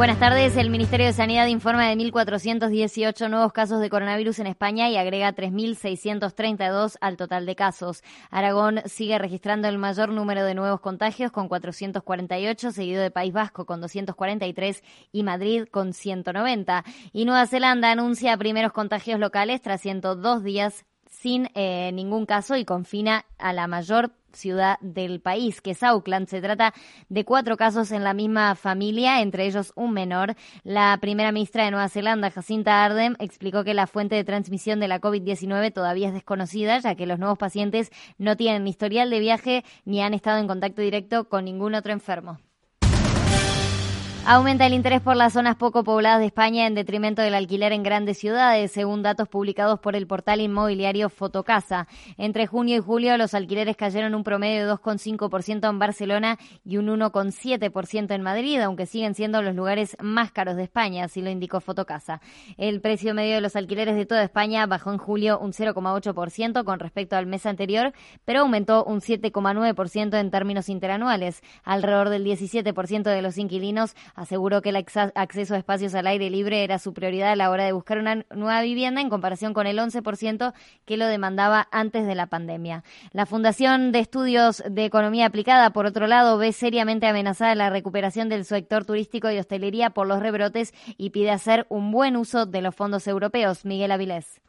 Buenas tardes. El Ministerio de Sanidad informa de 1.418 nuevos casos de coronavirus en España y agrega 3.632 al total de casos. Aragón sigue registrando el mayor número de nuevos contagios con 448, seguido de País Vasco con 243 y Madrid con 190. Y Nueva Zelanda anuncia primeros contagios locales tras 102 días sin eh, ningún caso y confina a la mayor ciudad del país, que es Auckland. Se trata de cuatro casos en la misma familia, entre ellos un menor. La primera ministra de Nueva Zelanda, Jacinta Ardern, explicó que la fuente de transmisión de la COVID-19 todavía es desconocida, ya que los nuevos pacientes no tienen historial de viaje ni han estado en contacto directo con ningún otro enfermo. Aumenta el interés por las zonas poco pobladas de España en detrimento del alquiler en grandes ciudades, según datos publicados por el portal inmobiliario Fotocasa. Entre junio y julio los alquileres cayeron un promedio de 2,5% en Barcelona y un 1,7% en Madrid, aunque siguen siendo los lugares más caros de España, así lo indicó Fotocasa. El precio medio de los alquileres de toda España bajó en julio un 0,8% con respecto al mes anterior, pero aumentó un 7,9% en términos interanuales. Alrededor del 17% de los inquilinos aseguró que el acceso a espacios al aire libre era su prioridad a la hora de buscar una nueva vivienda en comparación con el 11% que lo demandaba antes de la pandemia. La Fundación de Estudios de Economía Aplicada, por otro lado, ve seriamente amenazada la recuperación del sector turístico y hostelería por los rebrotes y pide hacer un buen uso de los fondos europeos. Miguel Avilés.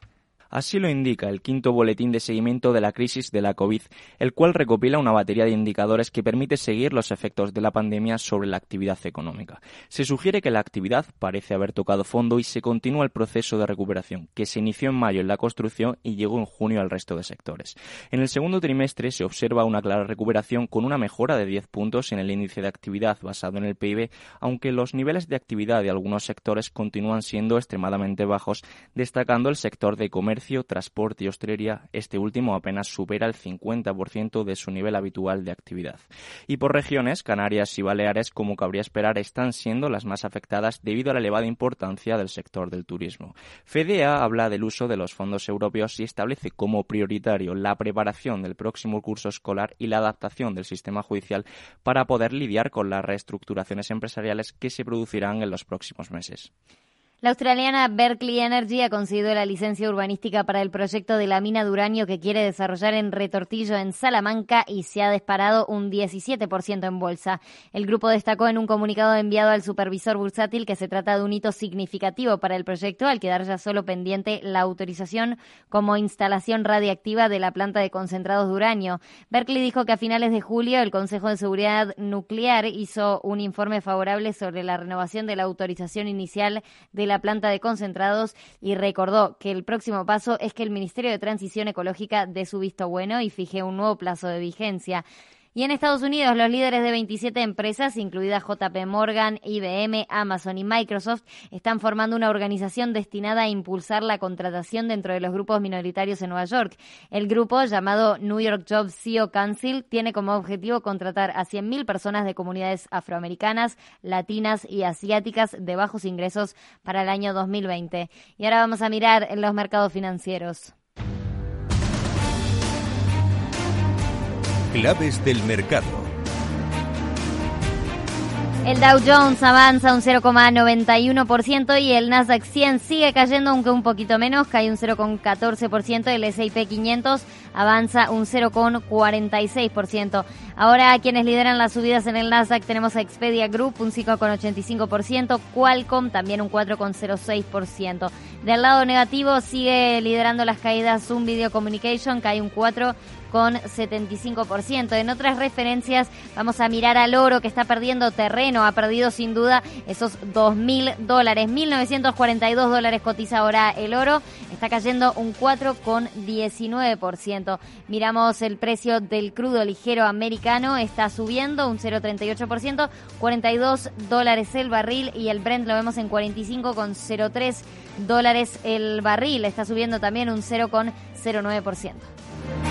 Así lo indica el quinto boletín de seguimiento de la crisis de la COVID, el cual recopila una batería de indicadores que permite seguir los efectos de la pandemia sobre la actividad económica. Se sugiere que la actividad parece haber tocado fondo y se continúa el proceso de recuperación, que se inició en mayo en la construcción y llegó en junio al resto de sectores. En el segundo trimestre se observa una clara recuperación con una mejora de 10 puntos en el índice de actividad basado en el PIB, aunque los niveles de actividad de algunos sectores continúan siendo extremadamente bajos, destacando el sector de comercio transporte y hostelería, este último apenas supera el 50% de su nivel habitual de actividad. Y por regiones, Canarias y Baleares, como cabría esperar, están siendo las más afectadas debido a la elevada importancia del sector del turismo. FEDEA habla del uso de los fondos europeos y establece como prioritario la preparación del próximo curso escolar y la adaptación del sistema judicial para poder lidiar con las reestructuraciones empresariales que se producirán en los próximos meses. La australiana Berkeley Energy ha conseguido la licencia urbanística para el proyecto de la mina de uranio que quiere desarrollar en Retortillo, en Salamanca, y se ha disparado un 17% en bolsa. El grupo destacó en un comunicado enviado al supervisor bursátil que se trata de un hito significativo para el proyecto, al quedar ya solo pendiente la autorización como instalación radiactiva de la planta de concentrados de uranio. Berkeley dijo que a finales de julio el Consejo de Seguridad Nuclear hizo un informe favorable sobre la renovación de la autorización inicial de la planta de concentrados y recordó que el próximo paso es que el Ministerio de Transición Ecológica dé su visto bueno y fije un nuevo plazo de vigencia. Y en Estados Unidos, los líderes de 27 empresas, incluidas JP Morgan, IBM, Amazon y Microsoft, están formando una organización destinada a impulsar la contratación dentro de los grupos minoritarios en Nueva York. El grupo, llamado New York Jobs CEO Council, tiene como objetivo contratar a 100.000 personas de comunidades afroamericanas, latinas y asiáticas de bajos ingresos para el año 2020. Y ahora vamos a mirar los mercados financieros. Claves del mercado. El Dow Jones avanza un 0,91% y el Nasdaq 100 sigue cayendo, aunque un poquito menos, cae un 0,14%. El S&P 500 avanza un 0,46%. Ahora, quienes lideran las subidas en el Nasdaq tenemos a Expedia Group un 5,85%, Qualcomm también un 4,06%. Del lado negativo sigue liderando las caídas Zoom Video Communication, cae un 4% con 75%. En otras referencias vamos a mirar al oro que está perdiendo terreno, ha perdido sin duda esos 2.000 dólares, 1.942 dólares cotiza ahora el oro, está cayendo un 4,19%. Miramos el precio del crudo ligero americano, está subiendo un 0,38%, 42 dólares el barril y el Brent lo vemos en 45,03 dólares el barril, está subiendo también un 0,09%.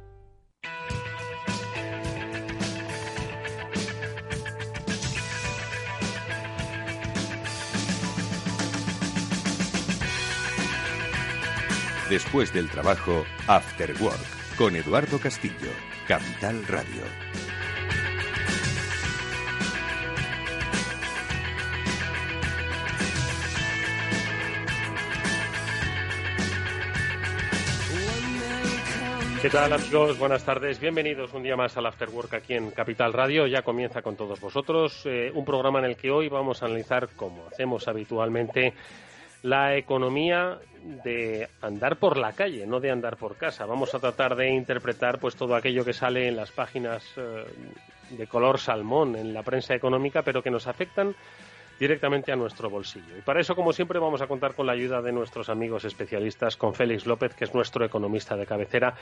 Después del trabajo, After Work, con Eduardo Castillo, Capital Radio. ¿Qué tal amigos? Buenas tardes. Bienvenidos un día más al After Work aquí en Capital Radio. Ya comienza con todos vosotros eh, un programa en el que hoy vamos a analizar, como hacemos habitualmente, la economía de andar por la calle, no de andar por casa. Vamos a tratar de interpretar pues todo aquello que sale en las páginas eh, de color salmón en la prensa económica, pero que nos afectan directamente a nuestro bolsillo. Y para eso, como siempre, vamos a contar con la ayuda de nuestros amigos especialistas, con Félix López, que es nuestro economista de cabecera,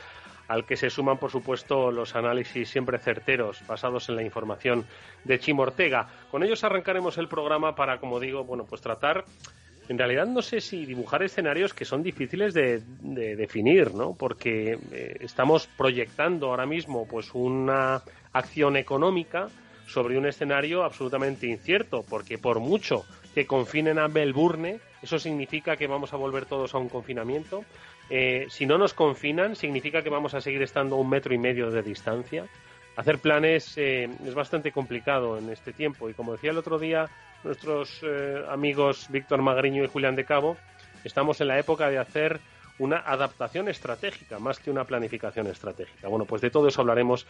al que se suman, por supuesto, los análisis siempre certeros, basados en la información de Chimo Ortega. Con ellos arrancaremos el programa para, como digo, bueno, pues tratar en realidad no sé si dibujar escenarios que son difíciles de, definir, ¿no? Porque eh, estamos proyectando ahora mismo pues una acción económica sobre un escenario absolutamente incierto, porque por mucho que confinen a Melbourne, eso significa que vamos a volver todos a un confinamiento. Eh, si no nos confinan, significa que vamos a seguir estando un metro y medio de distancia. Hacer planes eh, es bastante complicado en este tiempo y como decía el otro día nuestros eh, amigos Víctor Magriño y Julián de Cabo, estamos en la época de hacer una adaptación estratégica más que una planificación estratégica. Bueno, pues de todo eso hablaremos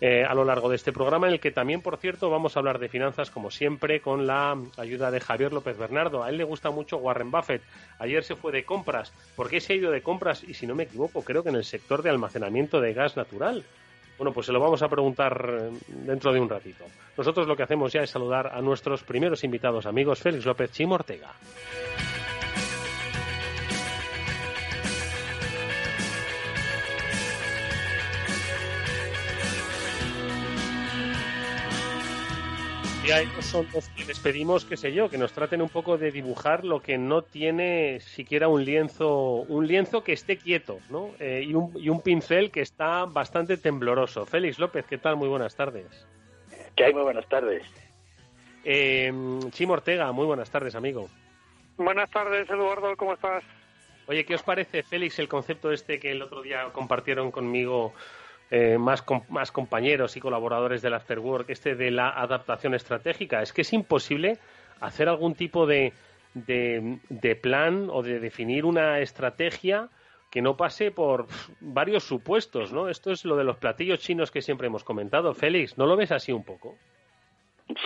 eh, a lo largo de este programa, en el que también, por cierto, vamos a hablar de finanzas, como siempre, con la ayuda de Javier López Bernardo. A él le gusta mucho Warren Buffett. Ayer se fue de compras. ¿Por qué se ha ido de compras? Y si no me equivoco, creo que en el sector de almacenamiento de gas natural. Bueno, pues se lo vamos a preguntar eh, dentro de un ratito. Nosotros lo que hacemos ya es saludar a nuestros primeros invitados amigos, Félix López Chimo Ortega. Y a ellos son los que les pedimos, qué sé yo, que nos traten un poco de dibujar lo que no tiene siquiera un lienzo, un lienzo que esté quieto, ¿no? Eh, y, un, y un pincel que está bastante tembloroso. Félix López, ¿qué tal? Muy buenas tardes. ¿Qué hay? Muy buenas tardes. Eh, Chimo Ortega, muy buenas tardes, amigo. Buenas tardes, Eduardo, ¿cómo estás? Oye, ¿qué os parece, Félix, el concepto este que el otro día compartieron conmigo eh, más, más compañeros y colaboradores del Afterwork, este de la adaptación estratégica. Es que es imposible hacer algún tipo de, de, plan o de definir una estrategia que no pase por varios supuestos, ¿no? Esto es lo de los platillos chinos que siempre hemos comentado. Félix, ¿no lo ves así un poco?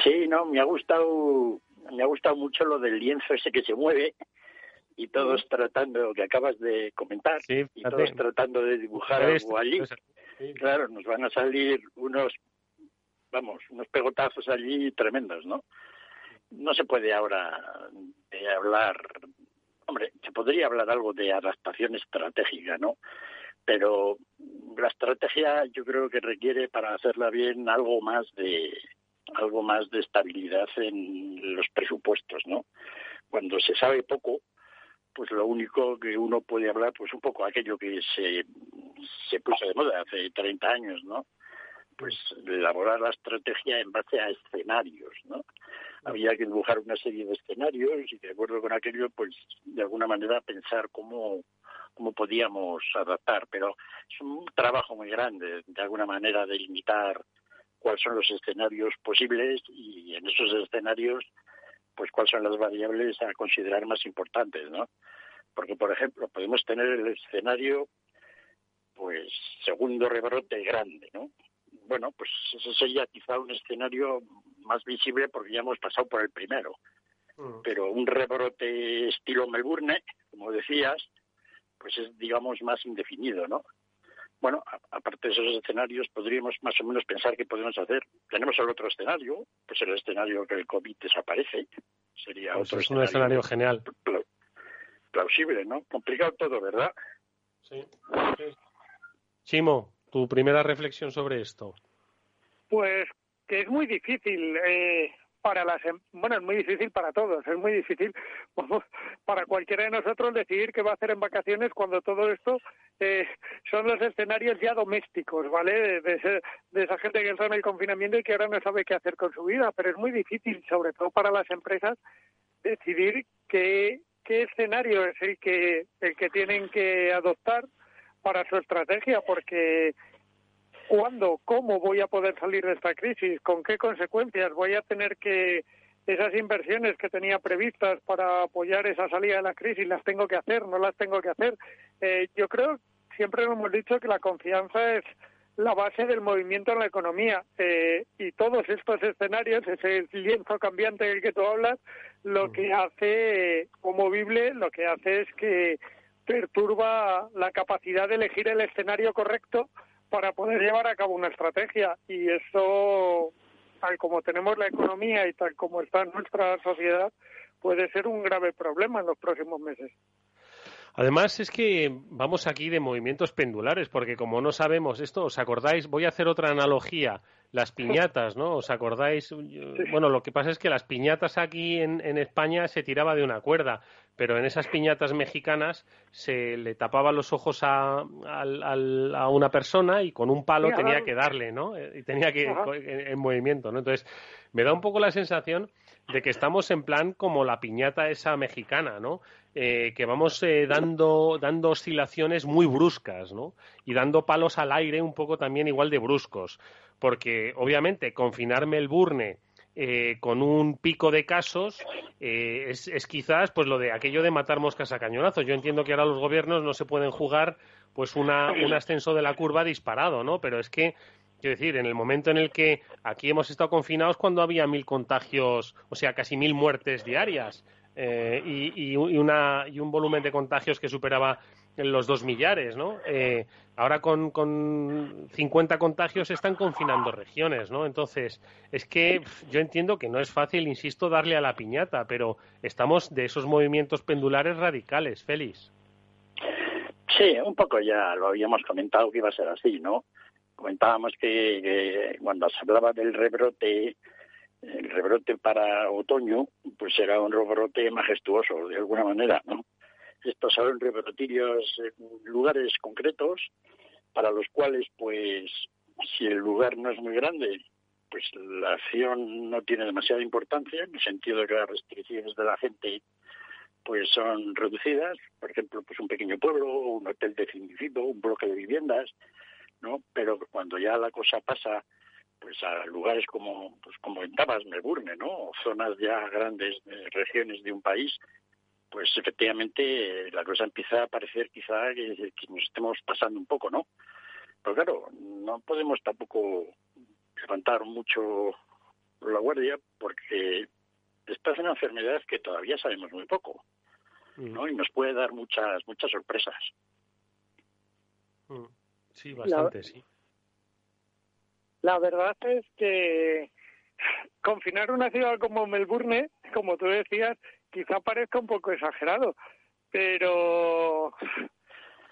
Sí, no, me ha gustado, me ha gustado mucho lo del lienzo ese que se mueve y todos tratando, que acabas de comentar, y todos tratando de dibujar algo allí. Claro, nos van a salir unos, vamos, unos pegotazos allí tremendos, ¿no? No se puede ahora de hablar, hombre, se podría hablar algo de adaptación estratégica, ¿no? Pero la estrategia yo creo que requiere para hacerla bien algo más de algo más de estabilidad en los presupuestos, ¿no? Cuando se sabe poco, pues lo único que uno puede hablar, pues un poco aquello que se, se puso de moda hace 30 años, ¿no? Pues elaborar la estrategia en base a escenarios, ¿no? Había que dibujar una serie de escenarios y de acuerdo con aquello, pues de alguna manera pensar cómo, cómo podíamos adaptar, pero es un trabajo muy grande, de alguna manera, delimitar cuáles son los escenarios posibles y en esos escenarios pues cuáles son las variables a considerar más importantes, ¿no? Porque, por ejemplo, podemos tener el escenario, pues, segundo rebrote grande, ¿no? Bueno, pues ese sería quizá un escenario más visible porque ya hemos pasado por el primero. Mm. Pero un rebrote estilo Melbourne, como decías, pues es, digamos, más indefinido, ¿no? Bueno, aparte de esos escenarios, podríamos más o menos pensar qué podemos hacer. Tenemos el otro escenario, pues el escenario que el COVID desaparece. Sería pues otro es un escenario genial. Plausible, ¿no? Complicado todo, ¿verdad? Sí. Chimo, tu primera reflexión sobre esto. Pues que es muy difícil. Eh, para las em, bueno es muy difícil para todos es muy difícil para cualquiera de nosotros decidir qué va a hacer en vacaciones cuando todo esto eh, son los escenarios ya domésticos vale de, esa gente que está en el confinamiento y que ahora no sabe qué hacer con su vida pero es muy difícil sobre todo para las empresas decidir qué qué escenario es el que el que tienen que adoptar para su estrategia porque ¿Cuándo? ¿Cómo voy a poder salir de esta crisis? ¿Con qué consecuencias? ¿Voy a tener que esas inversiones que tenía previstas para apoyar esa salida de la crisis las tengo que hacer? ¿No las tengo que hacer? Eh, yo creo, siempre hemos dicho que la confianza es la base del movimiento en la economía eh, y todos estos escenarios, ese lienzo cambiante del que tú hablas, lo que hace movible, lo que hace es que perturba la capacidad de elegir el escenario correcto para poder llevar a cabo una estrategia y eso tal como tenemos la economía y tal como está nuestra sociedad puede ser un grave problema en los próximos meses. Además es que vamos aquí de movimientos pendulares, porque como no sabemos esto, ¿os acordáis? Voy a hacer otra analogía, las piñatas, ¿no? ¿Os acordáis? Bueno, lo que pasa es que las piñatas aquí en, España se tiraba de una cuerda, pero en esas piñatas mexicanas se le tapaba los ojos a, a, una persona y con un palo tenía que darle, ¿no? Y tenía que en, en movimiento, ¿no? Entonces, me da un poco la sensación de que estamos en plan como la piñata esa mexicana, ¿no? Eh, que vamos eh, dando, dando oscilaciones muy bruscas, ¿no? Y dando palos al aire un poco también igual de bruscos. Porque, obviamente, confinar Melbourne eh, con un pico de casos es, es, quizás pues lo de aquello de matar moscas a cañonazos. Yo entiendo que ahora los gobiernos no se pueden jugar pues una, un ascenso de la curva disparado, ¿no? Pero es que Quiero decir, en el momento en el que aquí hemos estado confinados cuando había mil contagios, o sea, casi mil muertes diarias eh, y, una, y un volumen de contagios que superaba los dos millares, ¿no? Eh, ahora con, con 50 contagios están confinando regiones, ¿no? Entonces, es que yo entiendo que no es fácil, insisto, darle a la piñata, pero estamos de esos movimientos pendulares radicales, Félix. Sí, un poco ya lo habíamos comentado que iba a ser así, ¿no? comentábamos que, cuando se hablaba del rebrote, el rebrote para otoño, pues era un rebrote majestuoso, de alguna manera, ¿no? Estos son rebrotillos lugares concretos, para los cuales, pues, si el lugar no es muy grande, pues la acción no tiene demasiada importancia, en el sentido de que las restricciones de la gente pues son reducidas, por ejemplo, pues un pequeño pueblo, un hotel definido, un bloque de viviendas, ¿no? Pero cuando ya la cosa pasa pues a lugares como pues como en Tabas, Melbourne, ¿no? zonas ya grandes de regiones de un país, pues efectivamente la cosa empieza a parecer quizá que, nos estemos pasando un poco, ¿no? Pero claro, no podemos tampoco levantar mucho la guardia porque esta es una enfermedad que todavía sabemos muy poco, ¿no? Mm. Y nos puede dar muchas muchas sorpresas. Mm. Sí, bastante, sí. La verdad es que confinar una ciudad como Melbourne, como tú decías, quizá parezca un poco exagerado, pero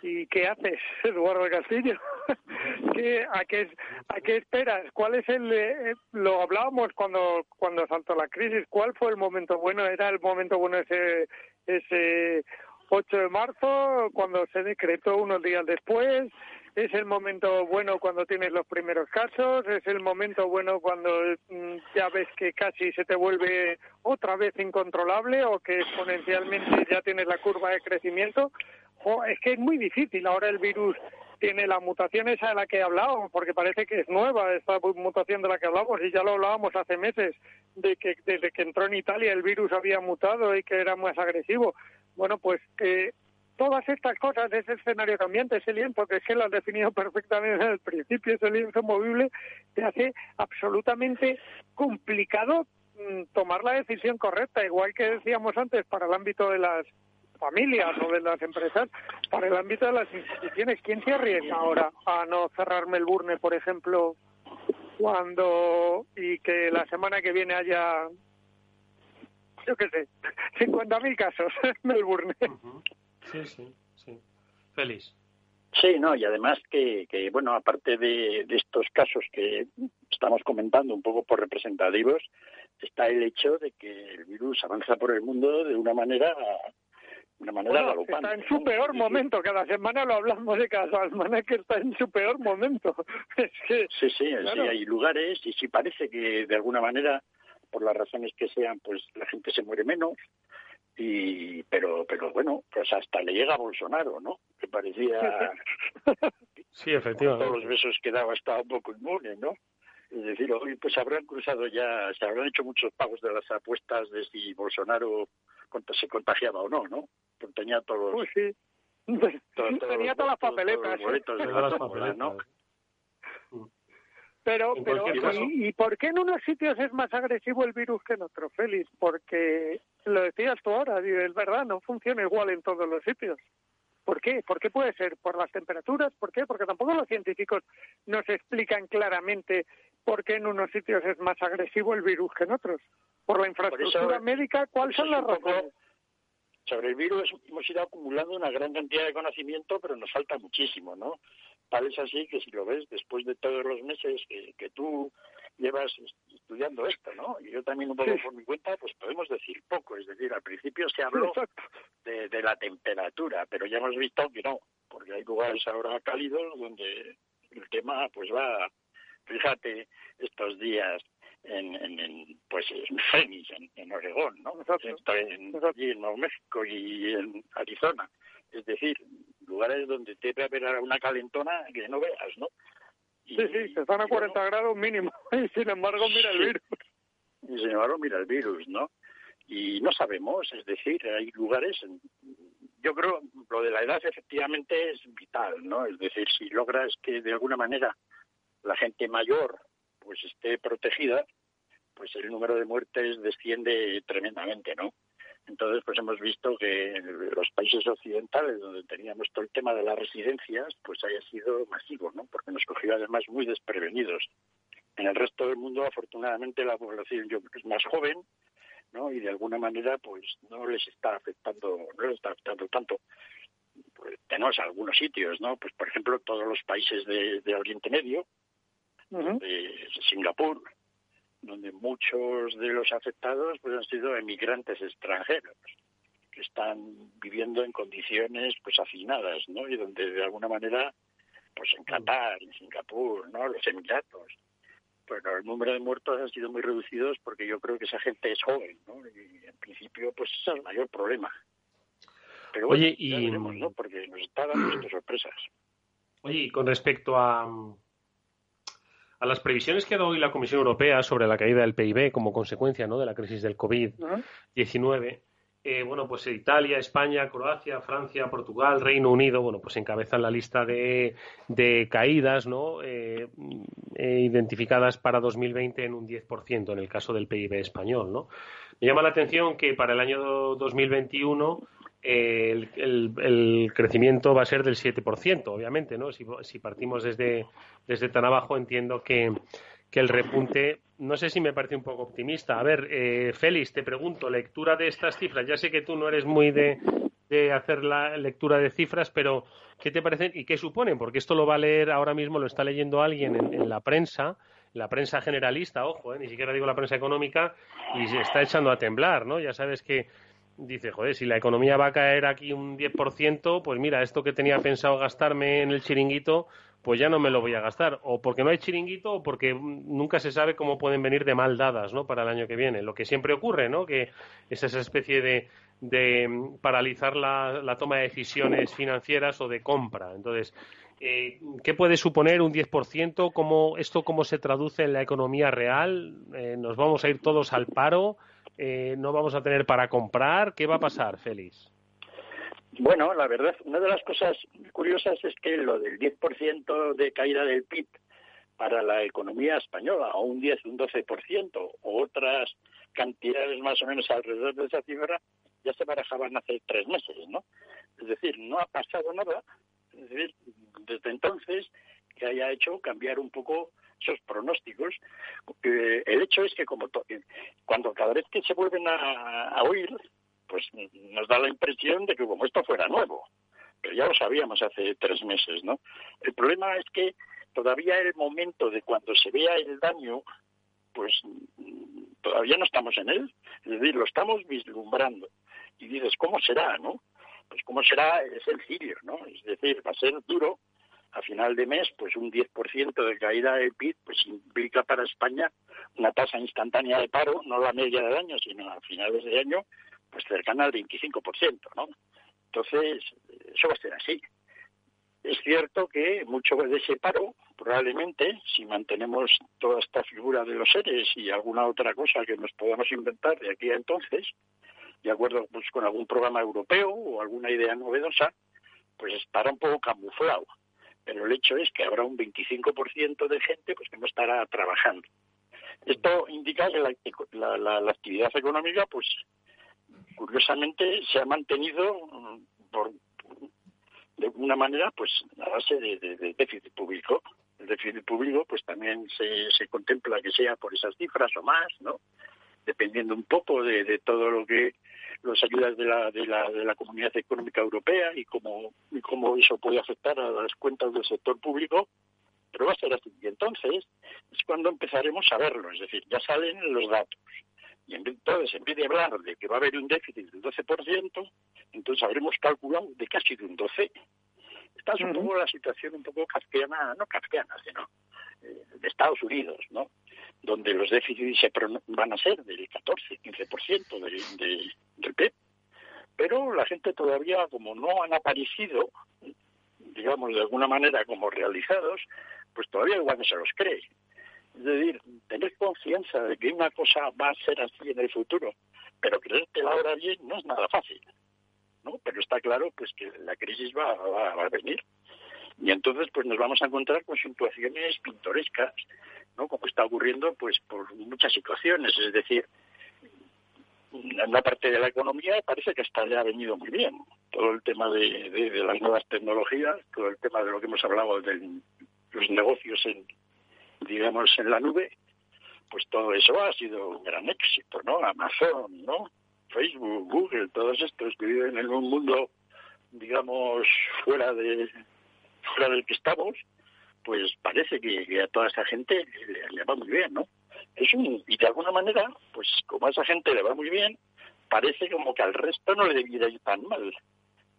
¿y qué haces, Eduardo Castillo? ¿Qué, a, qué, ¿A qué esperas? ¿Cuál es el...? Eh, lo hablábamos cuando, cuando saltó la crisis. ¿Cuál fue el momento bueno? ¿Era el momento bueno ese, ese 8 de marzo, cuando se decretó unos días después? Es el momento bueno cuando tienes los primeros casos, es el momento bueno cuando mm, ya ves que casi se te vuelve otra vez incontrolable o que exponencialmente ya tienes la curva de crecimiento. O es que es muy difícil. Ahora el virus tiene la mutación esa de la que hablábamos, porque parece que es nueva esta mutación de la que hablamos y ya lo hablábamos hace meses, de que desde que entró en Italia el virus había mutado y que era más agresivo. Bueno, pues eh, todas estas cosas, ese escenario cambiante, ese lienzo, que es que lo has definido perfectamente en el principio, ese lienzo movible, te hace absolutamente complicado mm, tomar la decisión correcta, igual que decíamos antes para el ámbito de las familias o de las empresas, para el ámbito de las instituciones. ¿Quién se arriesga ahora a no cerrar Melbourne, por ejemplo, cuando y que la semana que viene haya, yo qué sé, 50.000 casos en Melbourne? Sí, sí, sí. Feliz. Sí, no, y además que, que bueno, aparte de, estos casos que estamos comentando un poco por representativos, está el hecho de que el virus avanza por el mundo de una manera una manera Está en su peor momento, cada semana lo hablamos de cada semana que está en su peor momento. Es que, sí, sí, sí, hay lugares y sí parece que de alguna manera, por las razones que sean, pues la gente se muere menos, y pero pero bueno pues hasta le llega a Bolsonaro no que parecía sí efectivamente. Todos los besos que daba estaba un poco inmune no es decir hoy pues habrán cruzado ya se habrán hecho muchos pagos de las apuestas de si Bolsonaro se contagiaba o no no pues tenía todos pues sí. tenía todas las papeletas ¿no? Pero, pero ¿y, por qué en unos sitios es más agresivo el virus que en otros, Félix? Porque, lo decías tú ahora, es verdad, no funciona igual en todos los sitios. ¿Por qué? ¿Por qué puede ser? ¿Por las temperaturas? ¿Por qué? Porque tampoco los científicos nos explican claramente por qué en unos sitios es más agresivo el virus que en otros. ¿Por la infraestructura médica? ¿Cuáles son las razones? sobre el virus hemos ido acumulando una gran cantidad de conocimiento, pero nos falta muchísimo, ¿no? Tal es así que si lo ves, después de todos los meses que, tú llevas estudiando esto, ¿no? Y yo también un poco por mi cuenta, pues podemos decir poco. Es decir, al principio se habló de, de, la temperatura, pero ya hemos visto que no, porque hay lugares ahora cálidos donde el tema pues va, fíjate, estos días en, en, pues en Phoenix, en, Oregón, ¿no? en, en Nuevo México y en Arizona. Es decir, lugares donde te debe haber una calentona que no veas, ¿no? sí, sí, se están a 40 grados mínimo y sin embargo mira el virus. Y sin embargo mira el virus, ¿no? Y no sabemos, es decir, hay lugares, yo creo, lo de la edad efectivamente es vital, ¿no? Es decir, si logras que de alguna manera la gente mayor pues esté protegida, pues el número de muertes desciende tremendamente, ¿no? Entonces, pues hemos visto que los países occidentales, donde teníamos todo el tema de las residencias, pues haya sido masivo, ¿no? Porque nos cogió además muy desprevenidos. En el resto del mundo, afortunadamente, la población es más joven, ¿no? Y de alguna manera, pues no les está afectando, no les está afectando tanto. Pues, tenemos algunos sitios, ¿no? Pues, por ejemplo, todos los países de, Oriente Medio, de Singapur, donde muchos de los afectados pues han sido emigrantes extranjeros que están viviendo en condiciones pues hacinadas, ¿no? Y donde de alguna manera pues en Qatar, en Singapur, ¿no? Los Emiratos. Bueno, el número de muertos ha sido muy reducidos porque yo creo que esa gente es joven, ¿no? Y en principio pues es el mayor problema. Pero bueno, Oye, y... ya veremos, ¿no? Porque nos está dando sorpresas. Oye, y con respecto a, a las previsiones que ha dado hoy la Comisión Europea sobre la caída del PIB como consecuencia ¿no? de la crisis del COVID-19, eh, bueno, pues Italia, España, Croacia, Francia, Portugal, Reino Unido, bueno, pues encabezan la lista de, caídas, ¿no? Eh, eh, identificadas para 2020 en un 10% en el caso del PIB español, ¿no? Me llama la atención que para el año 2021 el, crecimiento va a ser del 7%, obviamente, ¿no? Si, partimos desde, desde tan abajo, entiendo que, el repunte, no sé si me parece un poco optimista. A ver, eh, Félix, te pregunto, lectura de estas cifras. Ya sé que tú no eres muy de, hacer la lectura de cifras, pero ¿qué te parecen y qué suponen? Porque esto lo va a leer ahora mismo, lo está leyendo alguien en, la prensa, la prensa generalista, ojo, eh, ni siquiera digo la prensa económica, y se está echando a temblar, ¿no? Ya sabes que dice, joder, si la economía va a caer aquí un 10%, pues mira, esto que tenía pensado gastarme en el chiringuito, pues ya no me lo voy a gastar. O porque no hay chiringuito o porque nunca se sabe cómo pueden venir de mal dadas, ¿no? Para el año que viene. Lo que siempre ocurre, ¿no? Que es esa especie de, de paralizar la, la toma de decisiones financieras o de compra. Entonces, eh, ¿Qué puede suponer un 10%? ¿Cómo, ¿Esto cómo se traduce en la economía real? Eh, ¿Nos vamos a ir todos al paro? Eh, no vamos a tener para comprar. ¿Qué va a pasar, Félix? Bueno, la verdad, una de las cosas curiosas es que lo del 10% de caída del PIB para la economía española, o un 10, un 12%, o otras cantidades más o menos alrededor de esa cifra, ya se barajaban hace tres meses, ¿no? Es decir, no ha pasado nada, desde entonces que haya hecho cambiar un poco esos pronósticos. el hecho es que como cuando cada vez que se vuelven a, oír, pues nos da la impresión de que como esto fuera nuevo. Pero ya lo sabíamos hace tres meses, ¿no? El problema es que todavía el momento de cuando se vea el daño, pues todavía no estamos en él. Es decir, lo estamos vislumbrando. Y dices, ¿cómo será, no? Pues cómo será es sencillo, ¿no? Es decir, va a ser duro, a final de mes, pues un 10% de caída del PIB, pues implica para España una tasa instantánea de paro, no la media del año, sino a finales de año, pues cercana al 25%, ¿no? Entonces, eso va a ser así. Es cierto que mucho de ese paro, probablemente, si mantenemos toda esta figura de los seres y alguna otra cosa que nos podamos inventar de aquí a entonces, de acuerdo pues, con algún programa europeo o alguna idea novedosa, pues estará un poco camuflado pero el hecho es que habrá un 25% de gente pues que no estará trabajando. Esto indica que la, actividad económica, pues curiosamente, se ha mantenido mm, por, de una manera, pues a base de, déficit público. El déficit público, pues también se, se contempla que sea por esas cifras o más, ¿no? Dependiendo un poco de todo lo que las ayudas de la, de la, de la Comunidad Económica Europea y cómo, y cómo eso puede afectar a las cuentas del sector público, pero va a ser así. Y entonces es cuando empezaremos a verlo, es decir, ya salen los datos. Y entonces, en vez de hablar de que va a haber un déficit del 12%, entonces habremos calculado de casi de un 12%. Esta es un poco la situación un poco kafkiana, no kafkiana, sino de Estados Unidos, ¿no? donde los déficits se van a ser del 14, 15% del, de, del PIB. Pero la gente todavía, como no han aparecido, digamos, de alguna manera como realizados, pues todavía igual no se los cree. Es decir, tener confianza de que una cosa va a ser así en el futuro, pero creértela ahora bien no es nada fácil. ¿no? Pero está claro pues que la crisis va, va, va a venir. Y entonces pues nos vamos a encontrar con situaciones pintorescas ¿no? Como está ocurriendo, pues, por muchas situaciones. Es decir, una parte de la economía parece que está ya venido muy bien. Todo el tema de, de, las nuevas tecnologías, todo el tema de lo que hemos hablado de los negocios en, digamos, en la nube, pues todo eso ha sido un gran éxito, ¿no? Amazon, ¿no? Facebook, Google, todos estos que viven en un mundo, digamos, fuera de fuera del que estamos, pues parece que, a toda esa gente le, va muy bien, ¿no? Es un, y de alguna manera, pues como a esa gente le va muy bien, parece como que al resto no le debiera ir tan mal.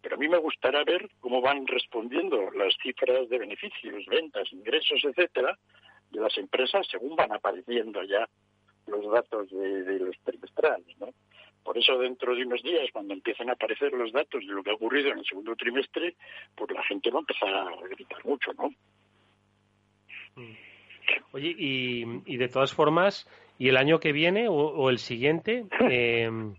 Pero a mí me gustaría ver cómo van respondiendo las cifras de beneficios, ventas, ingresos, etcétera, de las empresas según van apareciendo ya los datos de, de los trimestrales, ¿no? Por eso dentro de unos días, cuando empiecen a aparecer los datos de lo que ha ocurrido en el segundo trimestre, pues la gente va a empezar a gritar mucho, ¿no? Mm. Oye, y, de todas formas, ¿y el año que viene o, el siguiente? Em,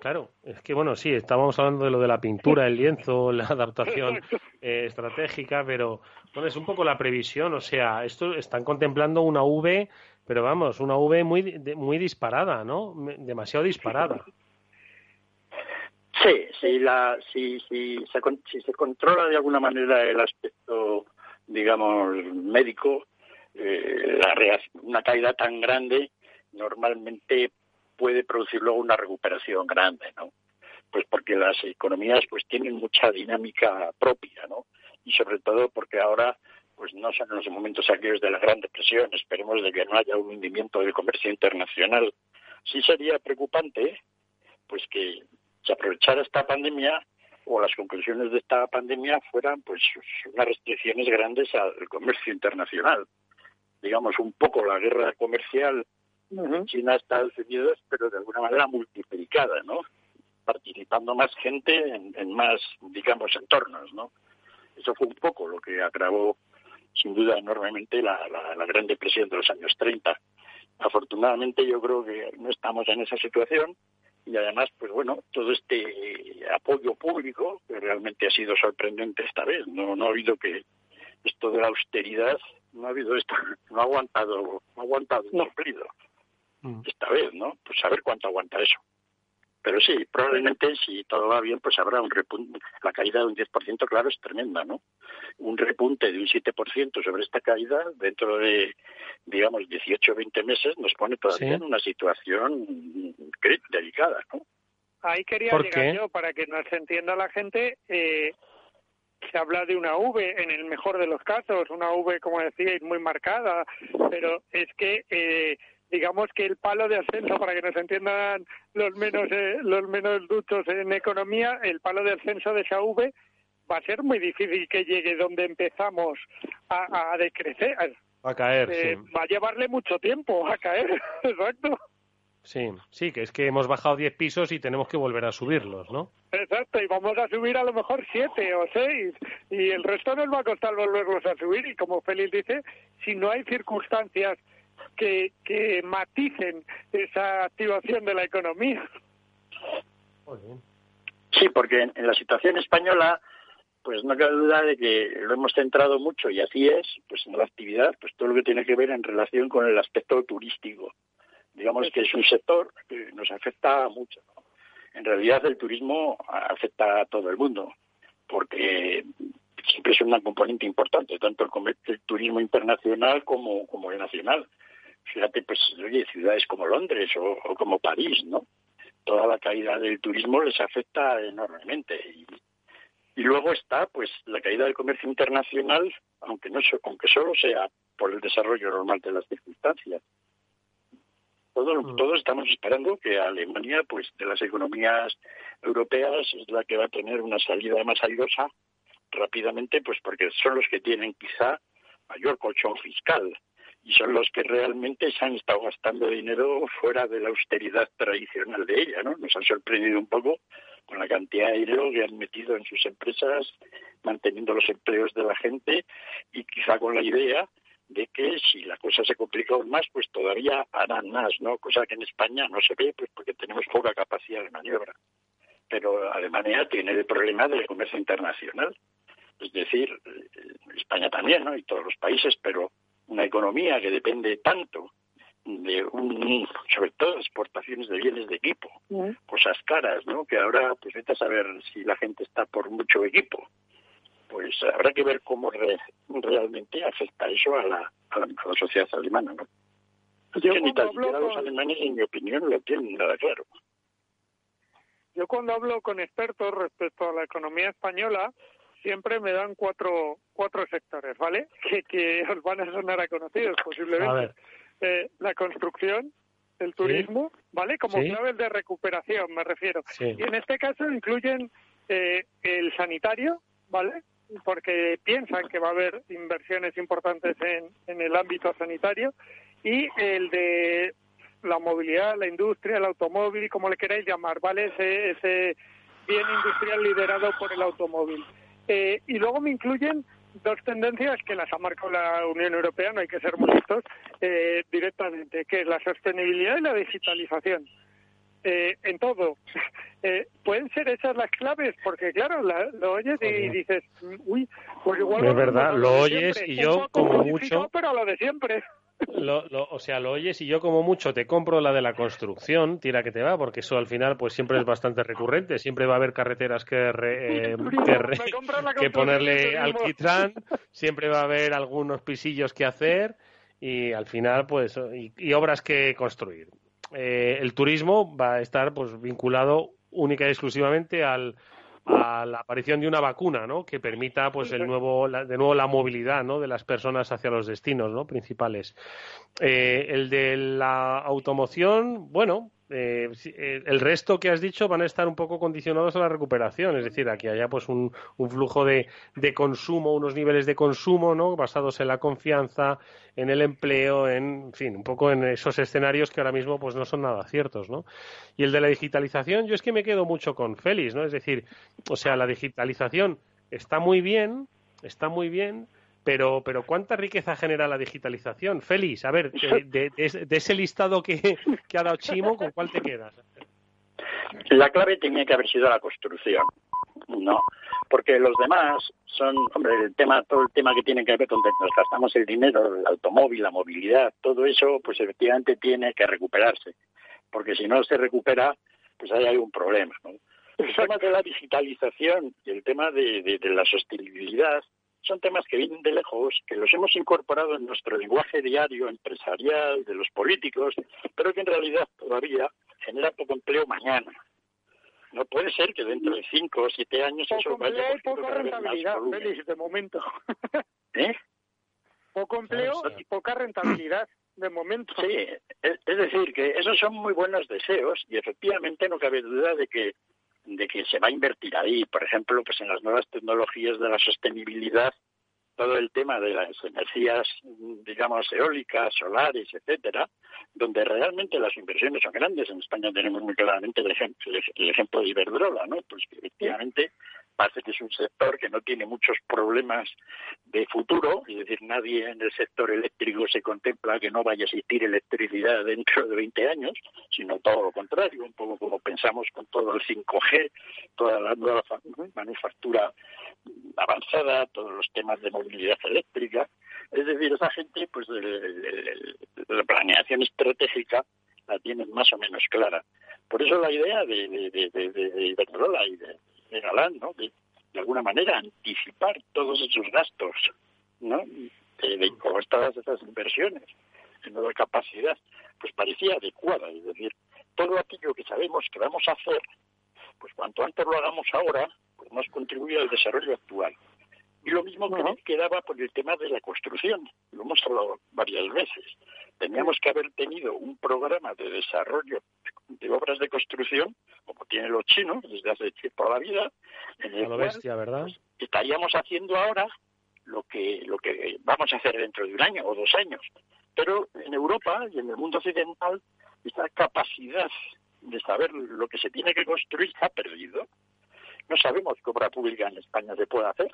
claro, es que bueno, sí, estábamos hablando de lo de la pintura, el lienzo, la adaptación eh, estratégica, pero bueno, es un poco la previsión, o sea, esto están contemplando una V, pero vamos, una V muy, muy disparada, ¿no? Demasiado disparada. Sí, sí, la, si, si, se, si se controla de alguna manera el aspecto digamos, médico, eh, la una caída tan grande normalmente puede producir luego una recuperación grande, ¿no? Pues porque las economías pues tienen mucha dinámica propia, ¿no? Y sobre todo porque ahora pues no son los momentos aquellos de la Gran Depresión, esperemos de que no haya un hundimiento del comercio internacional. Sí sería preocupante pues que se aprovechara esta pandemia o las conclusiones de esta pandemia fueran pues unas restricciones grandes al comercio internacional. Digamos, un poco la guerra comercial China-Estados Unidos, pero de alguna manera multiplicada, ¿no? Participando más gente en, más, digamos, entornos, ¿no? Eso fue un poco lo que agravó, sin duda, enormemente la, la Gran Depresión de los años 30. Afortunadamente yo creo que no estamos en esa situación y además, pues bueno, todo este apoyo público que realmente ha sido sorprendente esta vez. No, no ha habido que esto de la austeridad, no ha habido esto, no ha aguantado, no ha aguantado no. cumplido mm. esta vez, ¿no? Pues a ver cuánto aguanta eso. Pero sí, probablemente si todo va bien, pues habrá un repunte. La caída de un 10%, claro, es tremenda, ¿no? Un repunte de un 7% sobre esta caída dentro de, digamos, 18 o 20 meses nos pone todavía en una situación delicada, ¿no? Ahí quería llegar yo, para que nos entienda la gente. Eh, se habla de una V en el mejor de los casos, una V, como decíais, muy marcada, pero es que eh, digamos que el palo de ascenso, para que nos entiendan los menos, eh, los menos duchos en economía, el palo de ascenso de esa V va a ser muy difícil que llegue donde empezamos a, a decrecer. A caer, eh, Va a llevarle mucho tiempo a caer, exacto. Sí, sí, que es que hemos bajado 10 pisos y tenemos que volver a subirlos, ¿no? Exacto, y vamos a subir a lo mejor 7 o 6, y el resto nos va a costar volverlos a subir, y como Félix dice, si no hay circunstancias que, que maticen esa activación de la economía. Sí, porque en, la situación española, pues no cabe duda de que lo hemos centrado mucho y así es, pues en la actividad, pues todo lo que tiene que ver en relación con el aspecto turístico. Digamos que es un sector que nos afecta mucho. En realidad el turismo afecta a todo el mundo, porque siempre es una componente importante, tanto el, el turismo internacional como, como el nacional fíjate, pues, oye, ciudades como Londres o, como París, ¿no? Toda la caída del turismo les afecta enormemente. Y, luego está, pues, la caída del comercio internacional, aunque, no, aunque solo sea por el desarrollo normal de las circunstancias. Todo, mm. todos estamos esperando que Alemania, pues, de las economías europeas, es la que va a tener una salida más airosa rápidamente, pues porque son los que tienen quizá mayor colchón fiscal y son los que realmente se han estado gastando dinero fuera de la austeridad tradicional de ella, ¿no? Nos han sorprendido un poco con la cantidad de dinero que han metido en sus empresas, manteniendo los empleos de la gente y quizá con la idea de que si la cosa se complica aún más, pues todavía harán más, ¿no? Cosa que en España no se ve, pues porque tenemos poca capacidad de maniobra. Pero Alemania tiene el problema del comercio internacional. Es decir, eh, España también, ¿no? Y todos los países, pero una economía que depende tanto de un, sobre todo exportaciones de bienes de equipo, cosas caras, ¿no? Que ahora, pues vete a saber si la gente está por mucho equipo. Pues habrá que ver cómo realmente afecta eso a la, a la, sociedad alemana, ¿no? Yo que ni tan siquiera los alemanes, en mi opinión, lo tienen nada claro. Yo cuando hablo con expertos respecto a la economía española, siempre me dan cuatro, cuatro sectores, ¿vale? Que, que os van a sonar a conocidos posiblemente. Eh, la construcción, el turismo, ¿vale? Como claves de recuperación, me refiero. Y en este caso incluyen eh, el sanitario, ¿vale? Porque piensan que va a haber inversiones importantes en, en el ámbito sanitario y el de la movilidad, la industria, el automóvil, como le queráis llamar, ¿vale? Ese, ese bien industrial liderado por el automóvil. Eh, y luego me incluyen dos tendencias que las ha marcado la Unión Europea, no hay que ser muy listos, eh, directamente, que es la sostenibilidad y la digitalización. Eh, en todo. ¿Pueden ser esas las claves? Porque, claro, lo oyes y dices, uy, pues igual... Es verdad, lo, oyes y yo, como mucho... Pero lo de siempre. Lo, o sea, lo oyes y yo como mucho te compro la de la construcción, tira que te va, porque eso al final pues siempre es bastante recurrente, siempre va a haber carreteras que, eh, que, ponerle alquitrán, siempre va a haber algunos pisillos que hacer y al final pues y, obras que construir. Eh, el turismo va a estar pues vinculado única y exclusivamente al, a la aparición de una vacuna, ¿no? Que permita, pues, el nuevo, de nuevo la movilidad, ¿no? De las personas hacia los destinos, ¿no? Principales. Eh, el de la automoción, bueno, eh, eh, el resto que has dicho van a estar un poco condicionados a la recuperación, es decir, aquí haya pues un, flujo de, consumo, unos niveles de consumo, ¿no? Basados en la confianza, en el empleo, en, fin, un poco en esos escenarios que ahora mismo pues no son nada ciertos, ¿no? Y el de la digitalización, yo es que me quedo mucho con Félix, ¿no? Es decir, o sea, la digitalización está muy bien, está muy bien, pero, pero ¿cuánta riqueza genera la digitalización? Félix, a ver, de, ese listado que, ha dado Chimo, ¿con cuál te quedas? La clave tenía que haber sido la construcción, ¿no? Porque los demás son, hombre, el tema, todo el tema que tiene que ver con que nos gastamos el dinero, el automóvil, la movilidad, todo eso, pues efectivamente tiene que recuperarse. Porque si no se recupera, pues ahí hay un problema, ¿no? El tema de la digitalización y el tema de la sostenibilidad son temas que vienen de lejos, que los hemos incorporado en nuestro lenguaje diario empresarial de los políticos, pero que en realidad todavía genera poco empleo mañana. No puede ser que dentro de cinco o siete años poco eso vaya empleo y poca rentabilidad, Félix, de momento. ¿Eh? Poco empleo y poca rentabilidad de momento. Sí, es, decir, que esos son muy buenos deseos y efectivamente no cabe duda de que de que se va a invertir ahí, por ejemplo, pues en las nuevas tecnologías de la sostenibilidad, todo el tema de las energías, digamos, eólicas, solares, etcétera, donde realmente las inversiones son grandes. En España tenemos muy claramente el ejemplo, el ejemplo de Iberdrola, ¿no? Pues que efectivamente parece que es un sector que no tiene muchos problemas de futuro, es decir, nadie en el sector eléctrico se contempla que no vaya a existir electricidad dentro de 20 años, sino todo lo contrario, un poco como pensamos con todo el 5G, toda la nueva manufactura avanzada, todos los temas de movilidad eléctrica. Es decir, esa gente, pues, la planeación estratégica la tienen más o menos clara. Por eso la idea de, de, de, de Iberdrola y de de Galán, ¿no? De, alguna manera anticipar todos esos gastos, ¿no? De, con todas esas inversiones en nueva capacidad, pues parecía adecuada. Es decir, todo aquello que sabemos que vamos a hacer, pues cuanto antes lo hagamos ahora, pues más contribuye al desarrollo actual. Y lo mismo que quedaba por el tema de la construcción. Lo hemos hablado varias veces. Teníamos que haber tenido un programa de desarrollo de obras de construcción, como tienen los chinos desde hace tiempo la vida, en el bestia, ¿verdad? Pues, estaríamos haciendo ahora lo que lo que vamos a hacer dentro de un año o dos años. Pero en Europa y en el mundo occidental esa capacidad de saber lo que se tiene que construir se ha perdido. No sabemos qué obra pública en España se puede hacer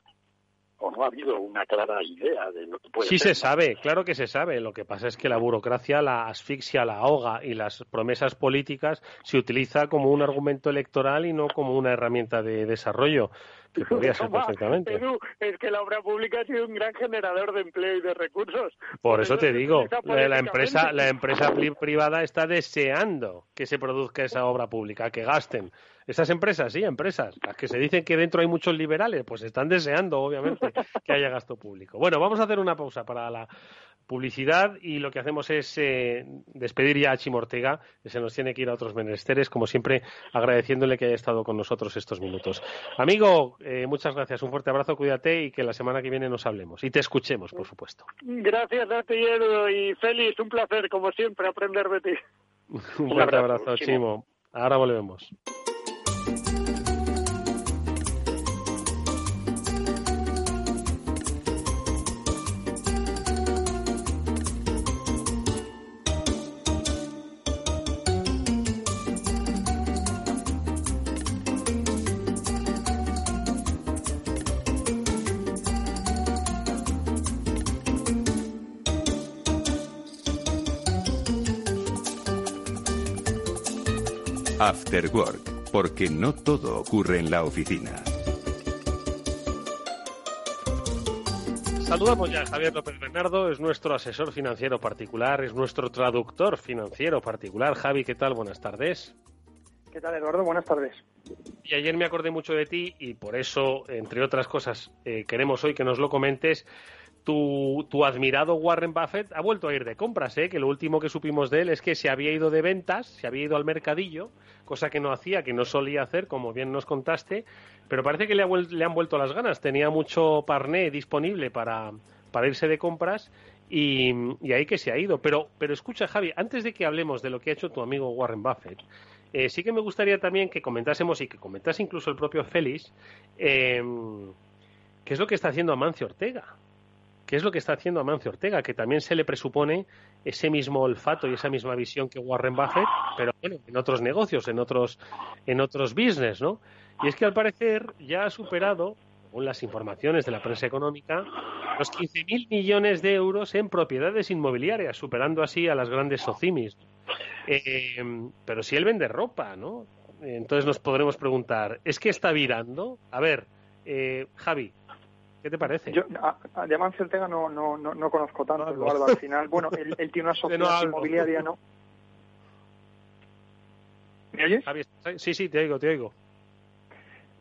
o no ha habido una clara idea de lo que puede Sí se sabe, claro que se sabe. Lo que pasa es que la burocracia la asfixia, la ahoga y las promesas políticas se utiliza como un argumento electoral y no como una herramienta de desarrollo que podría ser perfectamente. es que la obra pública ha sido un gran generador de empleo y de recursos. Por, eso, te digo, la empresa, la empresa privada está deseando que se produzca esa obra pública, que gasten. Esas empresas, sí, empresas, las que se dicen que dentro hay muchos liberales, pues están deseando, obviamente, que haya gasto público. Bueno, vamos a hacer una pausa para la publicidad y lo que hacemos es eh, despedir ya a Chimo Ortega, que se nos tiene que ir a otros menesteres, como siempre, agradeciéndole que haya estado con nosotros estos minutos. Amigo, eh, muchas gracias, un fuerte abrazo, cuídate y que la semana que viene nos hablemos y te escuchemos, por supuesto. Gracias a ti, y Félix, un placer, como siempre, aprender de ti. un fuerte abrazo, Chimo. Ahora volvemos. After Work, porque no todo ocurre en la oficina. Saludamos ya a Javier López Bernardo, es nuestro asesor financiero particular, es nuestro traductor financiero particular. Javi, ¿qué tal? Buenas tardes. ¿Qué tal, Eduardo? Buenas tardes. Y ayer me acordé mucho de ti y por eso, entre otras cosas, eh, queremos hoy que nos lo comentes tu, tu, admirado Warren Buffett ha vuelto a ir de compras, ¿eh? que lo último que supimos de él es que se había ido de ventas, se había ido al mercadillo, cosa que no hacía, que no solía hacer, como bien nos contaste, pero parece que le, han vuelto las ganas. Tenía mucho parné disponible para, irse de compras y, y, ahí que se ha ido. Pero, pero escucha, Javi, antes de que hablemos de lo que ha hecho tu amigo Warren Buffett, eh, sí que me gustaría también que comentásemos y que comentase incluso el propio Félix eh, qué es lo que está haciendo Amancio Ortega ¿Qué es lo que está haciendo Amancio Ortega, que también se le presupone ese mismo olfato y esa misma visión que Warren Buffett, pero bueno, en otros negocios, en otros, en otros business, ¿no? Y es que al parecer ya ha superado, según las informaciones de la prensa económica, los 15.000 millones de euros en propiedades inmobiliarias, superando así a las grandes socimis. Eh, pero si él vende ropa, ¿no? entonces nos podremos preguntar, ¿es que está virando? A ver, eh, Javi, ¿qué te parece? Yo a, de Amancio Ortega no, no, no, conozco tanto, Eduardo, al final. Bueno, él, tiene una sociedad inmobiliaria, ¿no? ¿Me oyes? sí, sí, te oigo, te oigo.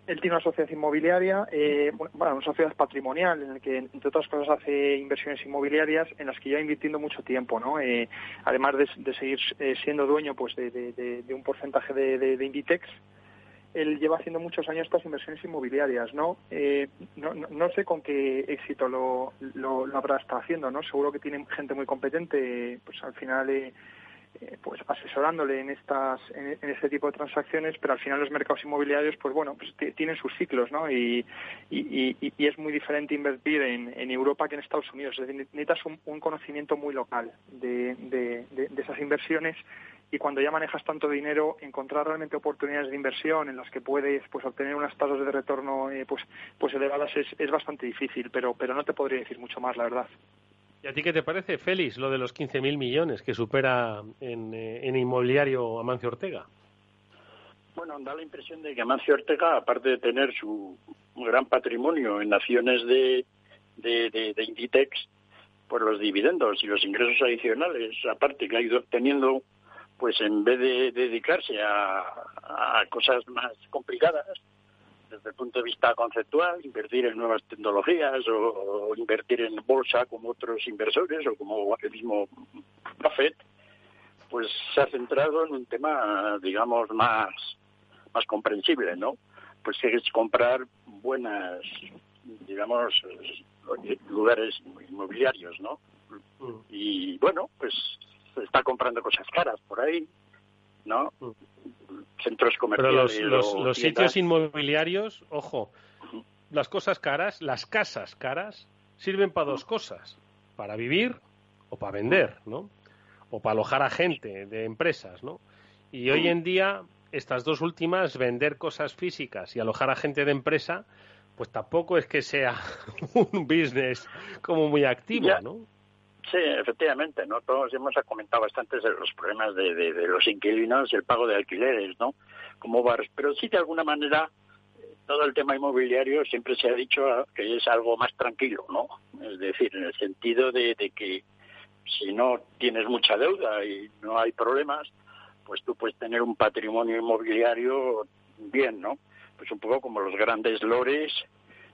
Él tiene una sociedad inmobiliaria, eh, bueno, una sociedad patrimonial en la que, entre otras cosas, hace inversiones inmobiliarias en las que lleva invirtiendo mucho tiempo, ¿no? Eh, además de, seguir eh, siendo dueño, pues, de, un porcentaje de, Inditex, él lleva haciendo muchos años estas inversiones inmobiliarias, ¿no? no, no, sé con qué éxito lo, lo, habrá estado haciendo, ¿no? Seguro que tiene gente muy competente, pues al final eh, pues asesorándole en estas en, este tipo de transacciones pero al final los mercados inmobiliarios pues bueno pues tienen sus ciclos no y, y, y, es muy diferente invertir en, en, Europa que en Estados Unidos es decir, necesitas un, un conocimiento muy local de, de, de, esas inversiones y cuando ya manejas tanto dinero encontrar realmente oportunidades de inversión en las que puedes pues obtener unas tasas de retorno eh, pues pues elevadas es, es bastante difícil pero pero no te podría decir mucho más la verdad ¿Y a ti qué te parece, Félix, lo de los 15.000 millones que supera en, eh, en inmobiliario Amancio Ortega? Bueno, da la impresión de que Amancio Ortega, aparte de tener su gran patrimonio en acciones de, de, Inditex, por los dividendos y los ingresos adicionales, aparte que ha ido obteniendo, pues en vez de dedicarse a, a cosas más complicadas, desde el punto de vista conceptual, invertir en nuevas tecnologías o, invertir en bolsa como otros inversores o como el mismo Buffett, pues se ha centrado en un tema, digamos, más, más comprensible, ¿no? Pues que es comprar buenas, digamos, lugares inmobiliarios, ¿no? Mm. Y bueno, pues está comprando cosas caras por ahí, ¿no? Centros comerciales. Pero los, sitios inmobiliarios, ojo, las cosas caras, las casas caras, sirven para dos cosas, para vivir o para vender, ¿no? O para alojar a gente de empresas, ¿no? Y hoy en día, estas dos últimas, vender cosas físicas y alojar a gente de empresa, pues tampoco es que sea un business como muy activo, ¿no? Sí, efectivamente, ¿no? Todos hemos comentado bastante de los problemas de, de, los inquilinos y el pago de alquileres, ¿no? Como bar, pero sí de alguna manera todo el tema inmobiliario siempre se ha dicho que es algo más tranquilo, ¿no? Es decir, en el sentido de, de que si no tienes mucha deuda y no hay problemas, pues tú puedes tener un patrimonio inmobiliario bien, ¿no? Pues un poco como los grandes lores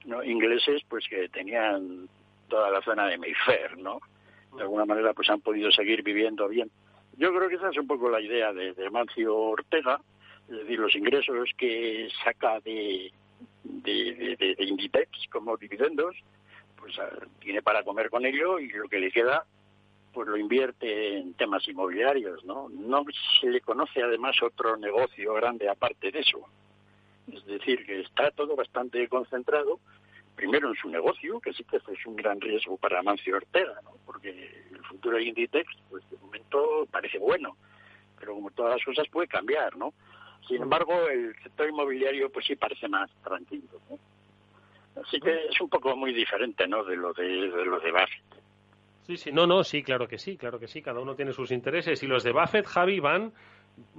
¿no? ingleses, pues que tenían toda la zona de Mayfair, ¿no? De alguna manera pues han podido seguir viviendo bien. Yo creo que esa es un poco la idea de, de Mancio Ortega, es decir, los ingresos que saca de, de, de, Inditex como dividendos, pues ah, tiene para comer con ello y lo que le queda pues lo invierte en temas inmobiliarios, ¿no? No se le conoce además otro negocio grande aparte de eso. Es decir, que está todo bastante concentrado primero en su negocio, que sí que es un gran riesgo para Mancio Ortega, ¿no? porque el futuro de Inditex, pues de momento parece bueno, pero como todas las cosas puede cambiar, ¿no? Sin embargo, el sector inmobiliario pues sí parece más tranquilo. Así que es un poco muy diferente, ¿no? De lo de, de lo de Buffett. Sí, sí, no, no, sí, claro que sí, claro que sí, cada uno tiene sus intereses y los de Buffett, Javi, van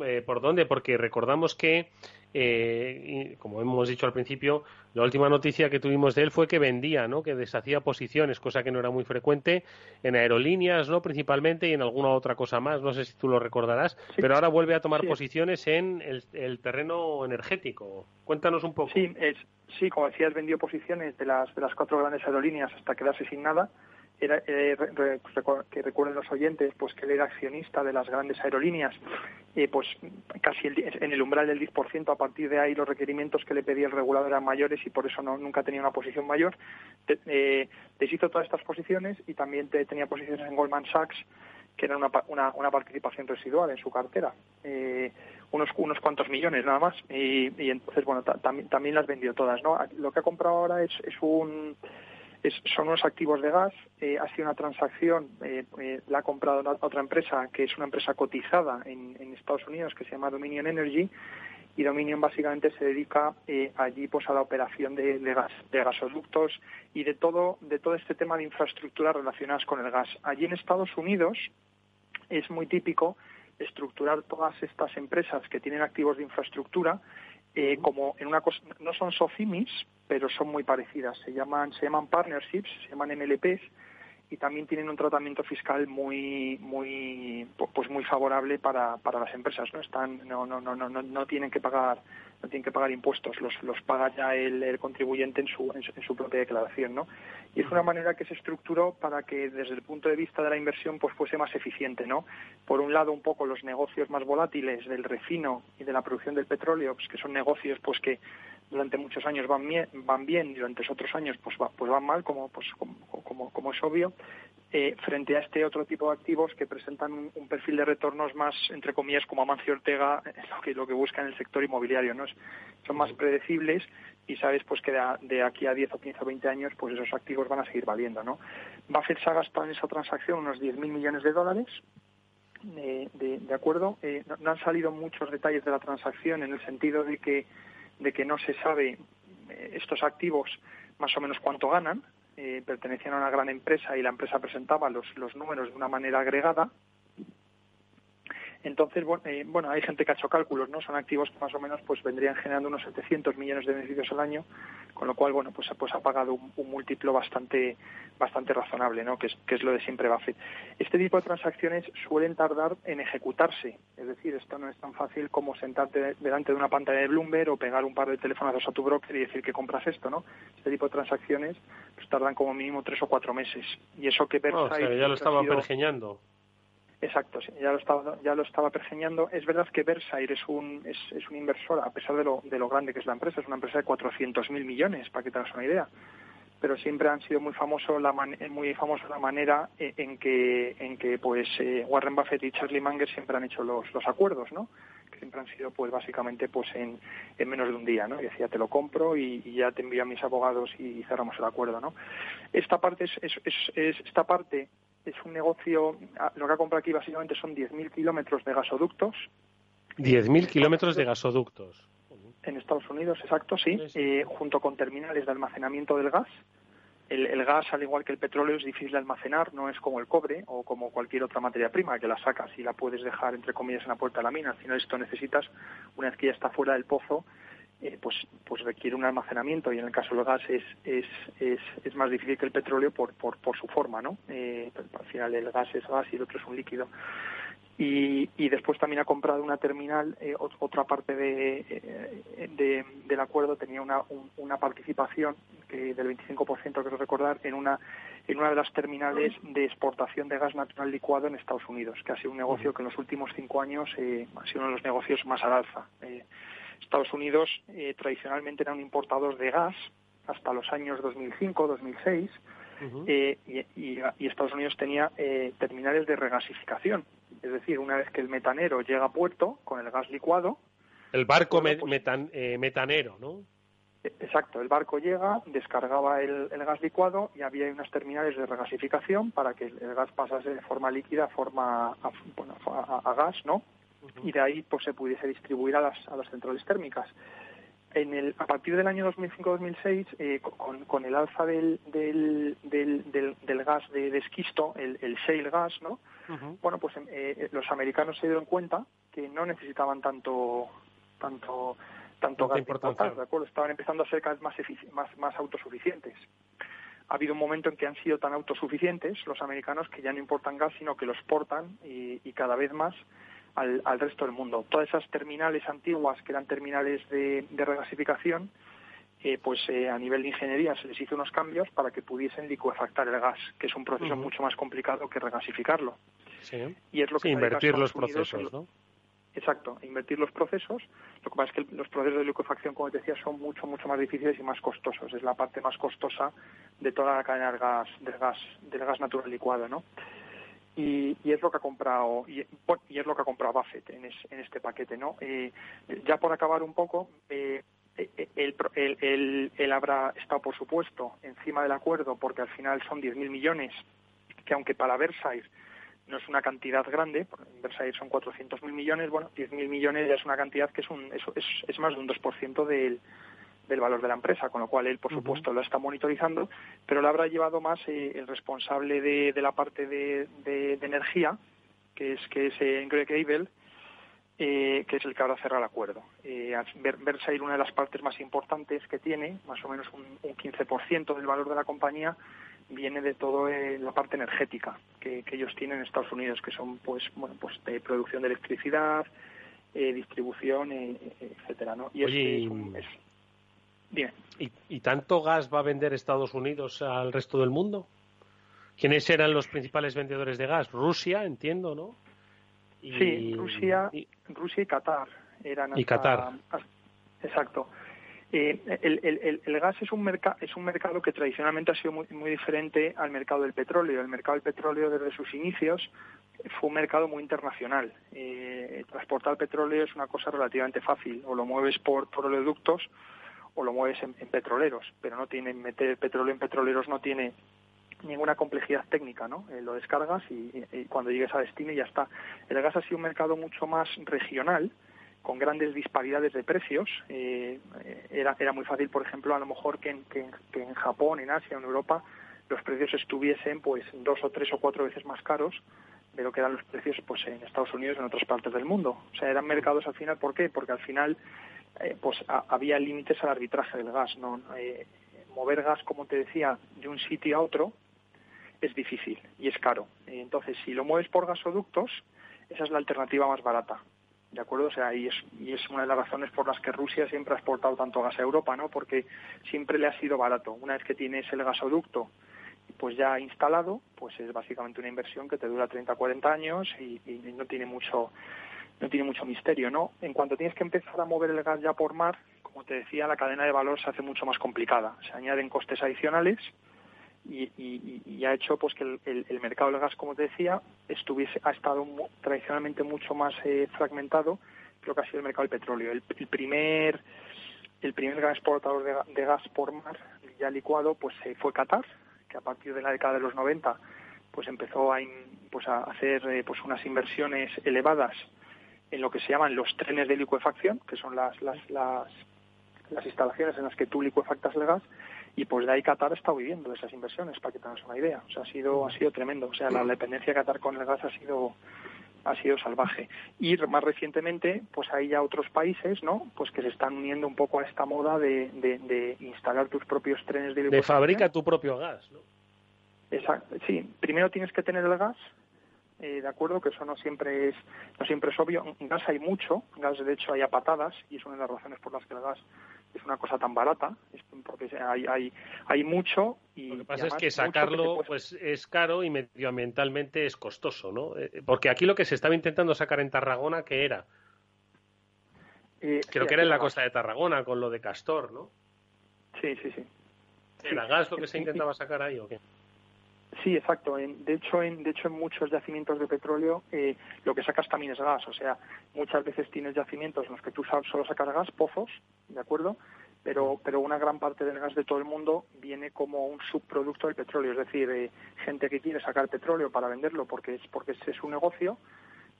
eh, por dónde, porque recordamos que eh, como hemos dicho al principio, la última noticia que tuvimos de él fue que vendía, ¿no? que deshacía posiciones, cosa que no era muy frecuente en aerolíneas, ¿no? principalmente, y en alguna otra cosa más, no sé si tú lo recordarás, pero ahora vuelve a tomar posiciones en el, terreno energético. Cuéntanos un poco. Sí, es, sí, como decías, vendió posiciones de las, de las cuatro grandes aerolíneas hasta quedarse sin nada era, eh, que recuerden los oyentes, pues que él era accionista de las grandes aerolíneas, eh, pues casi en el umbral del 10%, a partir de ahí los requerimientos que le pedía el regulador eran mayores y por eso no, nunca tenía una posición mayor. Eh, deshizo todas estas posiciones y también tenía posiciones en Goldman Sachs, que era una, una, una participación residual en su cartera. Eh, unos, unos cuantos millones nada más y, y entonces bueno también también las vendió todas no lo que ha comprado ahora es, es un son unos activos de gas. Eh, ha sido una transacción, eh, eh, la ha comprado otra empresa que es una empresa cotizada en, Estados Unidos que se llama Dominion Energy y Dominion básicamente se dedica allí pues a la operación de, gas, de gasoductos y de todo de todo este tema de infraestructuras relacionadas con el gas. Allí en Estados Unidos es muy típico estructurar todas estas empresas que tienen activos de infraestructura eh, como en una cosa, no son SOFIMIS, pero son muy parecidas. Se llaman, se llaman partnerships, se llaman MLPs y también tienen un tratamiento fiscal muy muy pues muy favorable para, para las empresas no están no no no no no tienen que pagar no tienen que pagar impuestos los los paga ya el, contribuyente en su, en su, propia declaración no y es una manera que se estructuró para que desde el punto de vista de la inversión pues fuese más eficiente no por un lado un poco los negocios más volátiles del refino y de la producción del petróleo pues que son negocios pues que durante muchos años van bien, van bien durante otros años pues, pues van mal, como, pues, como, como, es obvio, eh, frente a este otro tipo de activos que presentan un, perfil de retornos más, entre comillas, como Amancio Ortega, lo que, lo que busca en el sector inmobiliario. ¿no? son más predecibles y sabes pues que de, aquí a 10 o 15 o 20 años pues esos activos van a seguir valiendo. ¿no? Buffett se ha gastado en esa transacción unos 10.000 millones de dólares de, de, acuerdo. Eh, no, han salido muchos detalles de la transacción en el sentido de que de que no se sabe eh, estos activos más o menos cuánto ganan, eh, pertenecían a una gran empresa y la empresa presentaba los, los números de una manera agregada entonces, eh, bueno, hay gente que ha hecho cálculos, ¿no? Son activos que más o menos pues vendrían generando unos 700 millones de beneficios al año, con lo cual, bueno, pues, pues ha pagado un, múltiplo bastante bastante razonable, ¿no? Que es, que es lo de siempre Buffett. Este tipo de transacciones suelen tardar en ejecutarse, es decir, esto no es tan fácil como sentarte delante de una pantalla de Bloomberg o pegar un par de teléfonos a tu broker y decir que compras esto, ¿no? Este tipo de transacciones pues tardan como mínimo tres o cuatro meses. Y eso que Versailles... o sea, ya lo estaba pergeñando. Exacto, ya lo estaba, ya lo estaba pergeñando. Es verdad que Versailles es un, es, un inversor, a pesar de lo, de lo grande que es la empresa, es una empresa de 400.000 millones, para que te hagas una idea. Pero siempre han sido muy famoso la muy famoso la manera en que, en que pues eh, Warren Buffett y Charlie Munger siempre han hecho los, los acuerdos, ¿no? Que siempre han sido, pues básicamente, pues en, en menos de un día, ¿no? Y decía, te lo compro y, ya te envío a mis abogados y cerramos el acuerdo, ¿no? Esta parte es, es esta parte es un negocio, ah, lo que ha comprado aquí básicamente son 10.000 kilómetros de gasoductos. 10.000 kilómetros de gasoductos. En Estados Unidos, exacto, sí, eh, junto con terminales de almacenamiento del gas. El, gas, al igual que el petróleo, es difícil de almacenar, no es como el cobre o como cualquier otra materia prima, que la sacas y la puedes dejar, entre comillas, en la puerta de la mina. Al final esto necesitas, una vez que ya está fuera del pozo, eh, pues, pues requiere un almacenamiento y en el caso del gas es, es, es, es más difícil que el petróleo por, por, por su forma, ¿no? Eh, al final el gas es gas y el otro es un líquido. Y, y después también ha comprado una terminal, eh, otra parte de, de, del acuerdo tenía una, una participación del 25%, quiero recordar, en una, en una de las terminales de exportación de gas natural licuado en Estados Unidos, que ha sido un negocio que en los últimos cinco años ha sido uno de los negocios más al alza. Estados Unidos eh, tradicionalmente era un importador de gas hasta los años 2005, 2006, eh, y, Estados Unidos tenía eh, terminales de regasificación. Es decir, una vez que el metanero llega a puerto con el gas licuado. El barco pues metanero, ¿no? E, exacto, el barco llega, descargaba el, gas licuado y había unas terminales de regasificación para que el, gas pasase de forma líquida a forma a gas, ¿no? Y de ahí pues se pudiese distribuir a las, a las centrales térmicas. En el, a partir del año 2005-2006, eh, con, con, el alza del, del, del, del, gas de, esquisto, el, el, shale gas, ¿no? Bueno, pues eh, los americanos se dieron cuenta que no necesitaban tanto tanto tanto gas de ¿de acuerdo? Estaban empezando a ser cada vez más, más, más autosuficientes. Ha habido un momento en que han sido tan autosuficientes los americanos que ya no importan gas, sino que los portan y, y cada vez más al, al, resto del mundo. Todas esas terminales antiguas, que eran terminales de, de regasificación, eh, pues eh, a nivel de ingeniería se les hizo unos cambios para que pudiesen licuefactar el gas, que es un proceso mucho más complicado que regasificarlo. Sí. Y es lo que invertir los procesos, ¿no? Exacto, invertir los procesos. Lo que pasa es que los procesos de licuefacción, como te decía, son mucho, mucho más difíciles y más costosos. Es la parte más costosa de toda la cadena del gas, del gas, del gas natural licuado, ¿no? Y, es lo que ha comprado y, es lo que ha comprado Buffett en, en este paquete no eh, ya por acabar un poco eh, eh él, él, habrá estado por supuesto encima del acuerdo porque al final son 10.000 millones que aunque para Versailles no es una cantidad grande, en Versailles son 400.000 millones, bueno, 10.000 millones ya es una cantidad que es, un, es, es, es más de un 2% del, del valor de la empresa, con lo cual él, por supuesto, lo está monitorizando, pero lo habrá llevado más eh, el responsable de, la parte de, energía, que es que es eh, Greg Abel, eh, que es el que ahora cerra el acuerdo. Eh, ver, Versailles, una de las partes más importantes que tiene, más o menos un, un 15% del valor de la compañía, viene de toda la parte energética que, ellos tienen en Estados Unidos, que son pues bueno pues de producción de electricidad, distribución, etcétera, ¿no? Y es, ¿Y, ¿Y tanto gas va a vender Estados Unidos al resto del mundo? ¿Quiénes eran los principales vendedores de gas? Rusia, entiendo, ¿no? sí, Rusia, Rusia y Qatar eran. y Qatar. exacto. Eh, el, gas es un, es un mercado que tradicionalmente ha sido muy, muy diferente al mercado del petróleo. El mercado del petróleo desde sus inicios fue un mercado muy internacional. Eh, transportar petróleo es una cosa relativamente fácil. O lo mueves por, por oleoductos o lo mueves en, petroleros, pero no tiene meter petróleo en petroleros no tiene ninguna complejidad técnica, ¿no? Eh, lo descargas y, cuando llegues a destino ya está. El gas ha sido un mercado mucho más regional, con grandes disparidades de precios. Eh, era, era muy fácil, por ejemplo, a lo mejor que en, que, en Japón, en Asia, en Europa, los precios estuviesen pues dos o tres o cuatro veces más caros de lo que eran los precios pues en Estados Unidos y en otras partes del mundo. O sea, eran mercados al final, ¿por qué? Porque al final eh, pues había límites al arbitraje del gas. ¿no? Eh, mover gas, como te decía, de un sitio a otro es difícil y es caro. Entonces, si lo mueves por gasoductos, esa es la alternativa más barata. ¿De acuerdo? O sea, y es, y es una de las razones por las que Rusia siempre ha exportado tanto gas a Europa, ¿no? Porque siempre le ha sido barato. Una vez que tienes el gasoducto pues ya instalado, pues es básicamente una inversión que te dura 30 o 40 años y no tiene mucho no tiene mucho misterio, ¿no? En cuanto tienes que empezar a mover el gas ya por mar, como te decía, la cadena de valor se hace mucho más complicada. Se añaden costes adicionales y, ha hecho pues que el, mercado del gas, como te decía, estuviese ha estado tradicionalmente mucho más eh, fragmentado que lo que ha sido el mercado del petróleo. El, primer el primer gran exportador de, gas por mar ya licuado pues eh, fue Qatar, que a partir de la década de los 90 pues empezó a, pues, a hacer eh, pues unas inversiones elevadas en lo que se llaman los trenes de licuefacción, que son las, las, las, instalaciones en las que tú licuefactas el gas, y pues de ahí Qatar está viviendo de esas inversiones, para que tengas una idea. O sea, ha sido, ha sido tremendo. O sea, la dependencia de Qatar con el gas ha sido ha sido salvaje. Y más recientemente, pues hay ya otros países, ¿no? Pues que se están uniendo un poco a esta moda de, de, instalar tus propios trenes de licuefacción. De fabrica tu propio gas, ¿no? Exacto. Sí, primero tienes que tener el gas eh, de acuerdo que eso no siempre es no siempre es obvio. Gas hay mucho gas de hecho hay a patadas y es una de las razones por las que el gas es una cosa tan barata porque hay hay hay mucho y lo que pasa es que sacarlo pues es caro y medioambientalmente es costoso no eh, porque aquí lo que se estaba intentando sacar en Tarragona que era eh, creo que era en la costa de Tarragona con lo de Castor no sí sí sí. ¿Era gas lo que se intentaba sacar ahí o qué? Sí, exacto. de hecho, en, de hecho, en muchos yacimientos de petróleo eh, lo que sacas también es gas. O sea, muchas veces tienes yacimientos en los que tú solo sacas gas, pozos, ¿de acuerdo? Pero, pero una gran parte del gas de todo el mundo viene como un subproducto del petróleo. Es decir, eh, gente que quiere sacar petróleo para venderlo porque es porque es su negocio,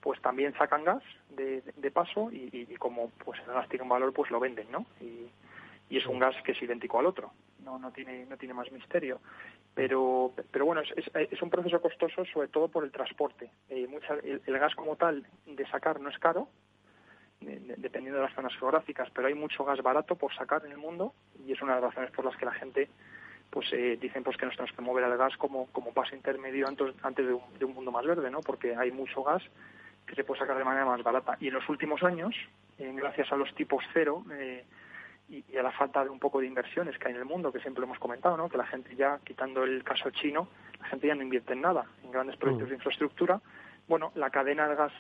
pues también sacan gas de, de paso y, y, como pues el gas tiene un valor, pues lo venden, ¿no? Y, y es un gas que es idéntico al otro. No, no tiene no tiene más misterio. Pero pero bueno es, es, un proceso costoso sobre todo por el transporte. Eh, el, gas como tal de sacar no es caro dependiendo de las zonas geográficas pero hay mucho gas barato por sacar en el mundo y es una de las razones por las que la gente pues eh, dicen pues que nos tenemos que mover al gas como como paso intermedio antes antes de un, de un mundo más verde no porque hay mucho gas que se puede sacar de manera más barata. Y en los últimos años eh, gracias a los tipos cero y, a la falta de un poco de inversiones que hay en el mundo, que siempre hemos comentado, ¿no? que la gente ya, quitando el caso chino, la gente ya no invierte en nada, en grandes proyectos mm. de infraestructura. Bueno, la cadena de gas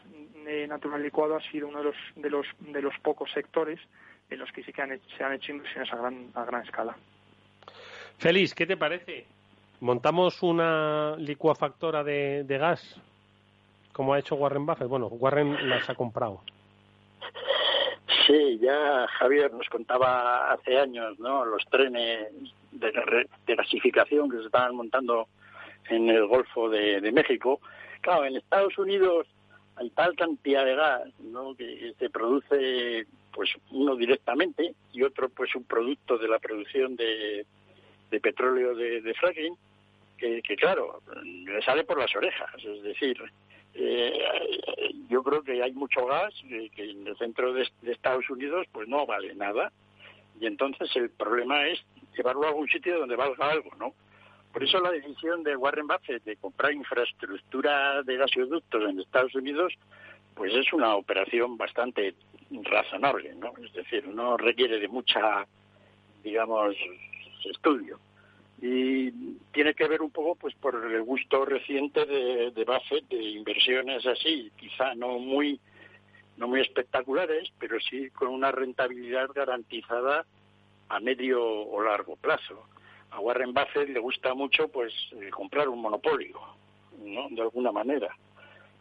eh, natural licuado ha sido uno de los, de los, de los pocos sectores en los que sí que se han hecho inversiones a gran, a gran escala. Feliz, ¿qué te parece? ¿Montamos una licuafactora de, de gas? Como ha hecho Warren Buffett. Bueno, Warren las ha comprado. Sí, ya Javier nos contaba hace años, ¿no? Los trenes de, de gasificación que se estaban montando en el Golfo de, México. Claro, en Estados Unidos hay tal cantidad de gas, ¿no? Que se produce, pues, uno directamente y otro, pues, un producto de la producción de, petróleo de, fracking, que, claro, le sale por las orejas. Es decir, eh, yo creo que hay mucho gas que, en el centro de, Estados Unidos pues no vale nada y entonces el problema es llevarlo a algún sitio donde valga algo, ¿no? Por eso la decisión de Warren Buffett de comprar infraestructura de gasoductos en Estados Unidos pues es una operación bastante razonable, ¿no? Es decir, no requiere de mucha, digamos, estudio y tiene que ver un poco pues por el gusto reciente de, de Buffett de inversiones así, quizá no muy no muy espectaculares, pero sí con una rentabilidad garantizada a medio o largo plazo. A Warren Buffett le gusta mucho pues eh, comprar un monopolio, ¿no? De alguna manera,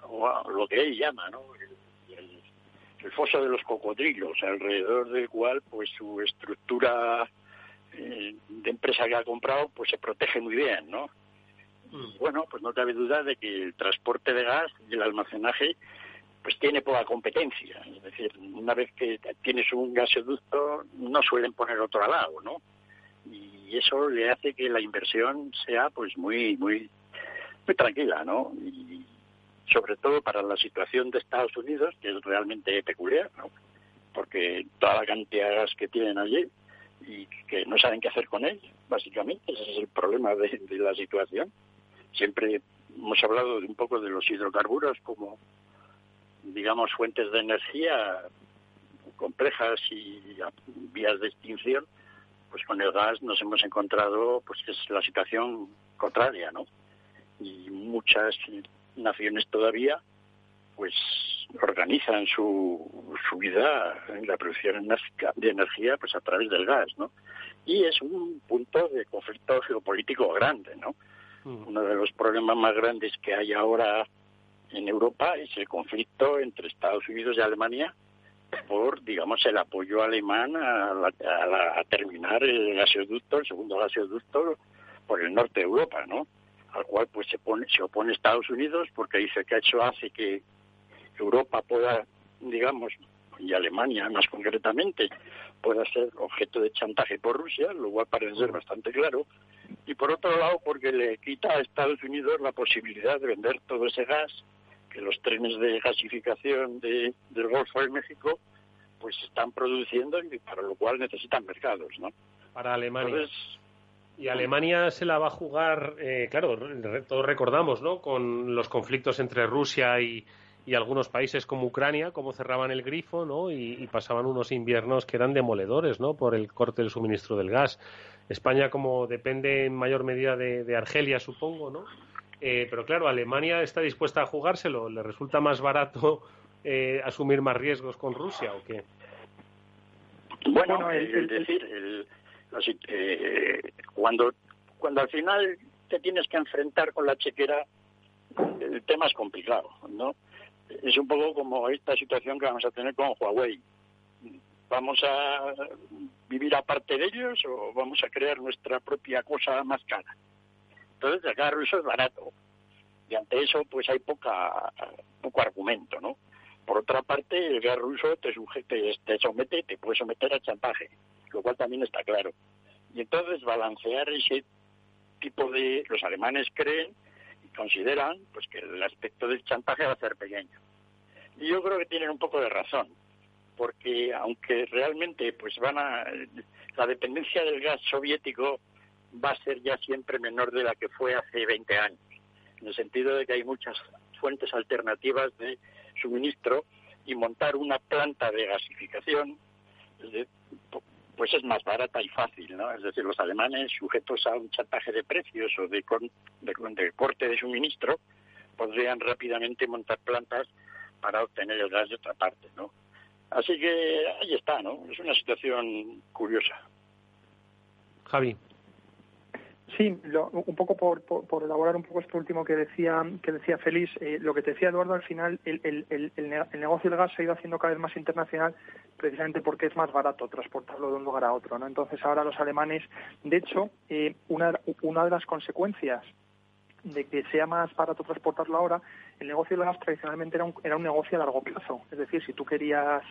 o lo que él llama, ¿no? El, el foso de los cocodrilos, alrededor del cual pues su estructura eh, de empresa que ha comprado, pues se protege muy bien, ¿no? Mm. bueno, pues no cabe duda de que el transporte de gas y el almacenaje pues tiene poca competencia. Es decir, una vez que tienes un gasoducto, no suelen poner otro al lado, ¿no? Y eso le hace que la inversión sea pues muy, muy, muy tranquila, ¿no? Y sobre todo para la situación de Estados Unidos, que es realmente peculiar, ¿no? Porque toda la cantidad de gas que tienen allí, y que no saben qué hacer con él, básicamente. Ese es el problema de, la situación. Siempre hemos hablado de un poco de los hidrocarburos como, digamos, fuentes de energía complejas y vías de extinción, pues con el gas nos hemos encontrado pues es la situación contraria, ¿no? Y muchas naciones todavía pues organizan su, su vida en la producción de energía pues a través del gas, ¿no? Y es un punto de conflicto geopolítico grande, ¿no? Mm. Uno de los problemas más grandes que hay ahora en Europa es el conflicto entre Estados Unidos y Alemania por, digamos, el apoyo alemán a, a, terminar el gasoducto, el segundo gasoducto por el norte de Europa, ¿no? Al cual pues se pone, se opone Estados Unidos porque dice que eso hace que Europa pueda, digamos, y Alemania más concretamente, pueda ser objeto de chantaje por Rusia, lo cual parece ser bastante claro, y por otro lado porque le quita a Estados Unidos la posibilidad de vender todo ese gas que los trenes de gasificación de, del Golfo de México pues están produciendo y para lo cual necesitan mercados, ¿no? Para Alemania. y Alemania se la va a jugar, eh, claro, todos recordamos, ¿no? Con los conflictos entre Rusia y, y algunos países como Ucrania, como cerraban el grifo, ¿no? Y, pasaban unos inviernos que eran demoledores, ¿no? Por el corte del suministro del gas. España, como depende en mayor medida de, Argelia, supongo, ¿no? Eh, pero claro, Alemania está dispuesta a jugárselo. ¿Le resulta más barato eh, asumir más riesgos con Rusia o qué? Bueno, es decir, eh, cuando, cuando al final te tienes que enfrentar con la chequera, el tema es complicado, ¿no? Es un poco como esta situación que vamos a tener con Huawei. ¿Vamos a vivir aparte de ellos o vamos a crear nuestra propia cosa más cara? Entonces, gas ruso es barato. Y ante eso, pues hay poca, poco argumento, ¿no? Por otra parte, el gas ruso te, sujete, te somete, te puede someter a chantaje, lo cual también está claro. Y entonces balancear ese tipo de... Los alemanes creen consideran pues que el aspecto del chantaje va a ser pequeño. Y yo creo que tienen un poco de razón, porque aunque realmente pues van a la dependencia del gas soviético va a ser ya siempre menor de la que fue hace 20 años, en el sentido de que hay muchas fuentes alternativas de suministro y montar una planta de gasificación pues es más barata y fácil, ¿no? Es decir, los alemanes sujetos a un chantaje de precios o de, de, corte de suministro podrían rápidamente montar plantas para obtener el gas de otra parte, ¿no? Así que ahí está, ¿no? Es una situación curiosa. Javi. Sí, un poco por, por, elaborar un poco esto último que decía que decía Félix, eh, lo que te decía Eduardo al final, el, el, el, el, negocio del gas se ha ido haciendo cada vez más internacional precisamente porque es más barato transportarlo de un lugar a otro, ¿no? Entonces ahora los alemanes, de hecho, eh, una, una de las consecuencias de que sea más barato transportarlo ahora, el negocio del gas tradicionalmente era un, era un negocio a largo plazo, es decir, si tú querías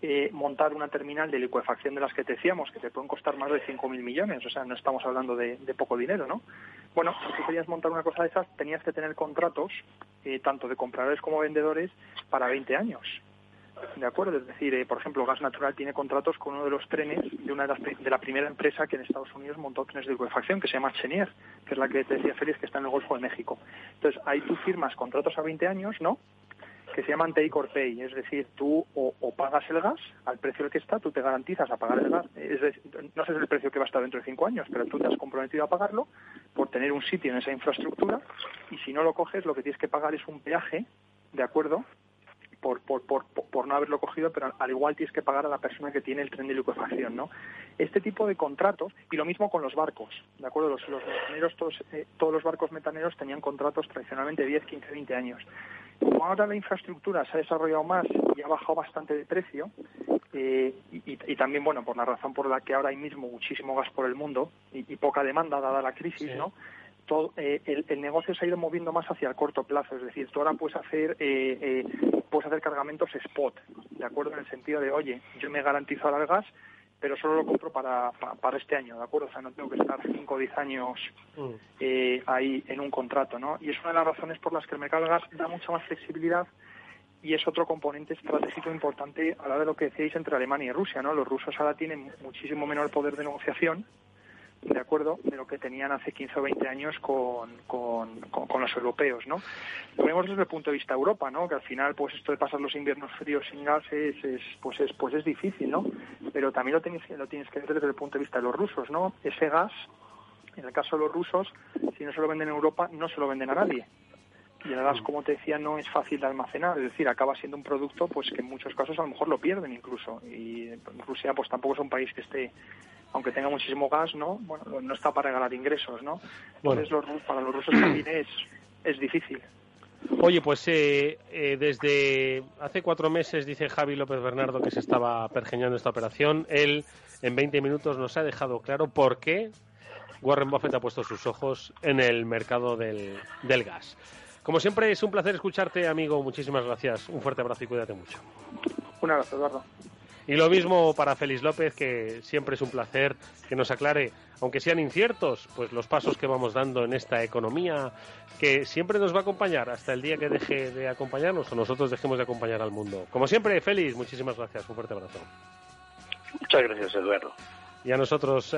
eh, montar una terminal de licuefacción de las que te decíamos, que te pueden costar más de 5.000 millones, o sea, no estamos hablando de, poco dinero, ¿no? Bueno, si querías montar una cosa de esas, tenías que tener contratos, eh, tanto de compradores como vendedores, para 20 años. ¿De acuerdo? Es decir, eh, por ejemplo, Gas Natural tiene contratos con uno de los trenes de una de, la primera empresa que en Estados Unidos montó trenes de licuefacción, que se llama Chenier, que es la que te decía Félix, que está en el Golfo de México. Entonces, ahí tú firmas contratos a 20 años, ¿no? Que se llaman take or pay, es decir, tú o, pagas el gas al precio al que está, tú te garantizas a pagar el gas, no sé el precio que va a estar dentro de cinco años, pero tú te has comprometido a pagarlo por tener un sitio en esa infraestructura y si no lo coges lo que tienes que pagar es un peaje, ¿de acuerdo? Por, por, por, por, no haberlo cogido, pero al igual tienes que pagar a la persona que tiene el tren de liquefacción, ¿no? Este tipo de contratos, y lo mismo con los barcos, ¿de acuerdo? Los, los metaneros, todos, eh, todos los barcos metaneros tenían contratos tradicionalmente de 10, 15, 20 años. Como ahora la infraestructura se ha desarrollado más y ha bajado bastante de precio, eh, y, también, bueno, por la razón por la que ahora hay mismo muchísimo gas por el mundo y, poca demanda dada la crisis, ¿no? Eh, el, negocio se ha ido moviendo más hacia el corto plazo, es decir, tú ahora puedes hacer, eh, eh, puedes hacer cargamentos spot, ¿de acuerdo? En el sentido de, oye, yo me garantizo ahora el gas, pero solo lo compro para, para, este año, ¿de acuerdo? O sea, no tengo que estar 5 o 10 años mm. ahí en un contrato, ¿no? Y es una de las razones por las que el mercado del gas da mucha más flexibilidad y es otro componente estratégico importante a la de lo que decíais entre Alemania y Rusia, ¿no? Los rusos ahora tienen muchísimo menor poder de negociación de acuerdo de lo que tenían hace 15 o 20 años con, con, los europeos, ¿no? Lo vemos desde el punto de vista de Europa, ¿no? Que al final, pues esto de pasar los inviernos fríos sin gas es, pues es, pues es difícil, ¿no? Pero también lo tienes, lo tienes que ver desde el punto de vista de los rusos, ¿no? Ese gas, en el caso de los rusos, si no se lo venden en Europa, no se lo venden a nadie. Y el gas, como te decía, no es fácil de almacenar, es decir, acaba siendo un producto pues que en muchos casos a lo mejor lo pierden incluso. Y Rusia pues tampoco es un país que esté aunque tenga muchísimo gas, ¿no? Bueno, no está para regalar ingresos, ¿no? Entonces, para los rusos también es, es difícil. Oye, pues eh, eh, desde hace cuatro meses dice Javi López Bernardo que se estaba pergeñando esta operación. Él en 20 minutos nos ha dejado claro por qué Warren Buffett ha puesto sus ojos en el mercado del, del gas. Como siempre, es un placer escucharte, amigo. Muchísimas gracias. Un fuerte abrazo y cuídate mucho. Un abrazo, Eduardo. Y lo mismo para Félix López, que siempre es un placer que nos aclare, aunque sean inciertos, pues los pasos que vamos dando en esta economía que siempre nos va a acompañar hasta el día que deje de acompañarnos o nosotros dejemos de acompañar al mundo. Como siempre, Félix, muchísimas gracias. Un fuerte abrazo. Muchas gracias, Eduardo. Y a nosotros,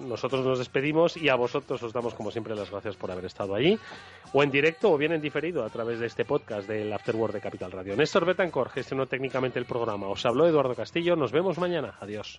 nosotros nos despedimos y a vosotros os damos como siempre las gracias por haber estado allí, o en directo o bien en diferido a través de este podcast del Afterword de Capital Radio. Néstor Betancor gestionó técnicamente el programa. Os habló Eduardo Castillo. Nos vemos mañana. Adiós.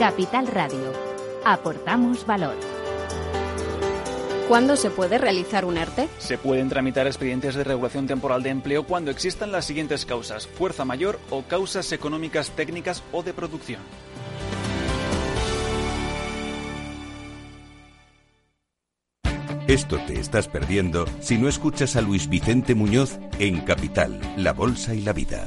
Capital Radio. Aportamos valor. ¿Cuándo se puede realizar un ERTE? Se pueden tramitar expedientes de regulación temporal de empleo cuando existan las siguientes causas, fuerza mayor o causas económicas técnicas o de producción. Esto te estás perdiendo si no escuchas a Luis Vicente Muñoz en Capital, La Bolsa y la Vida.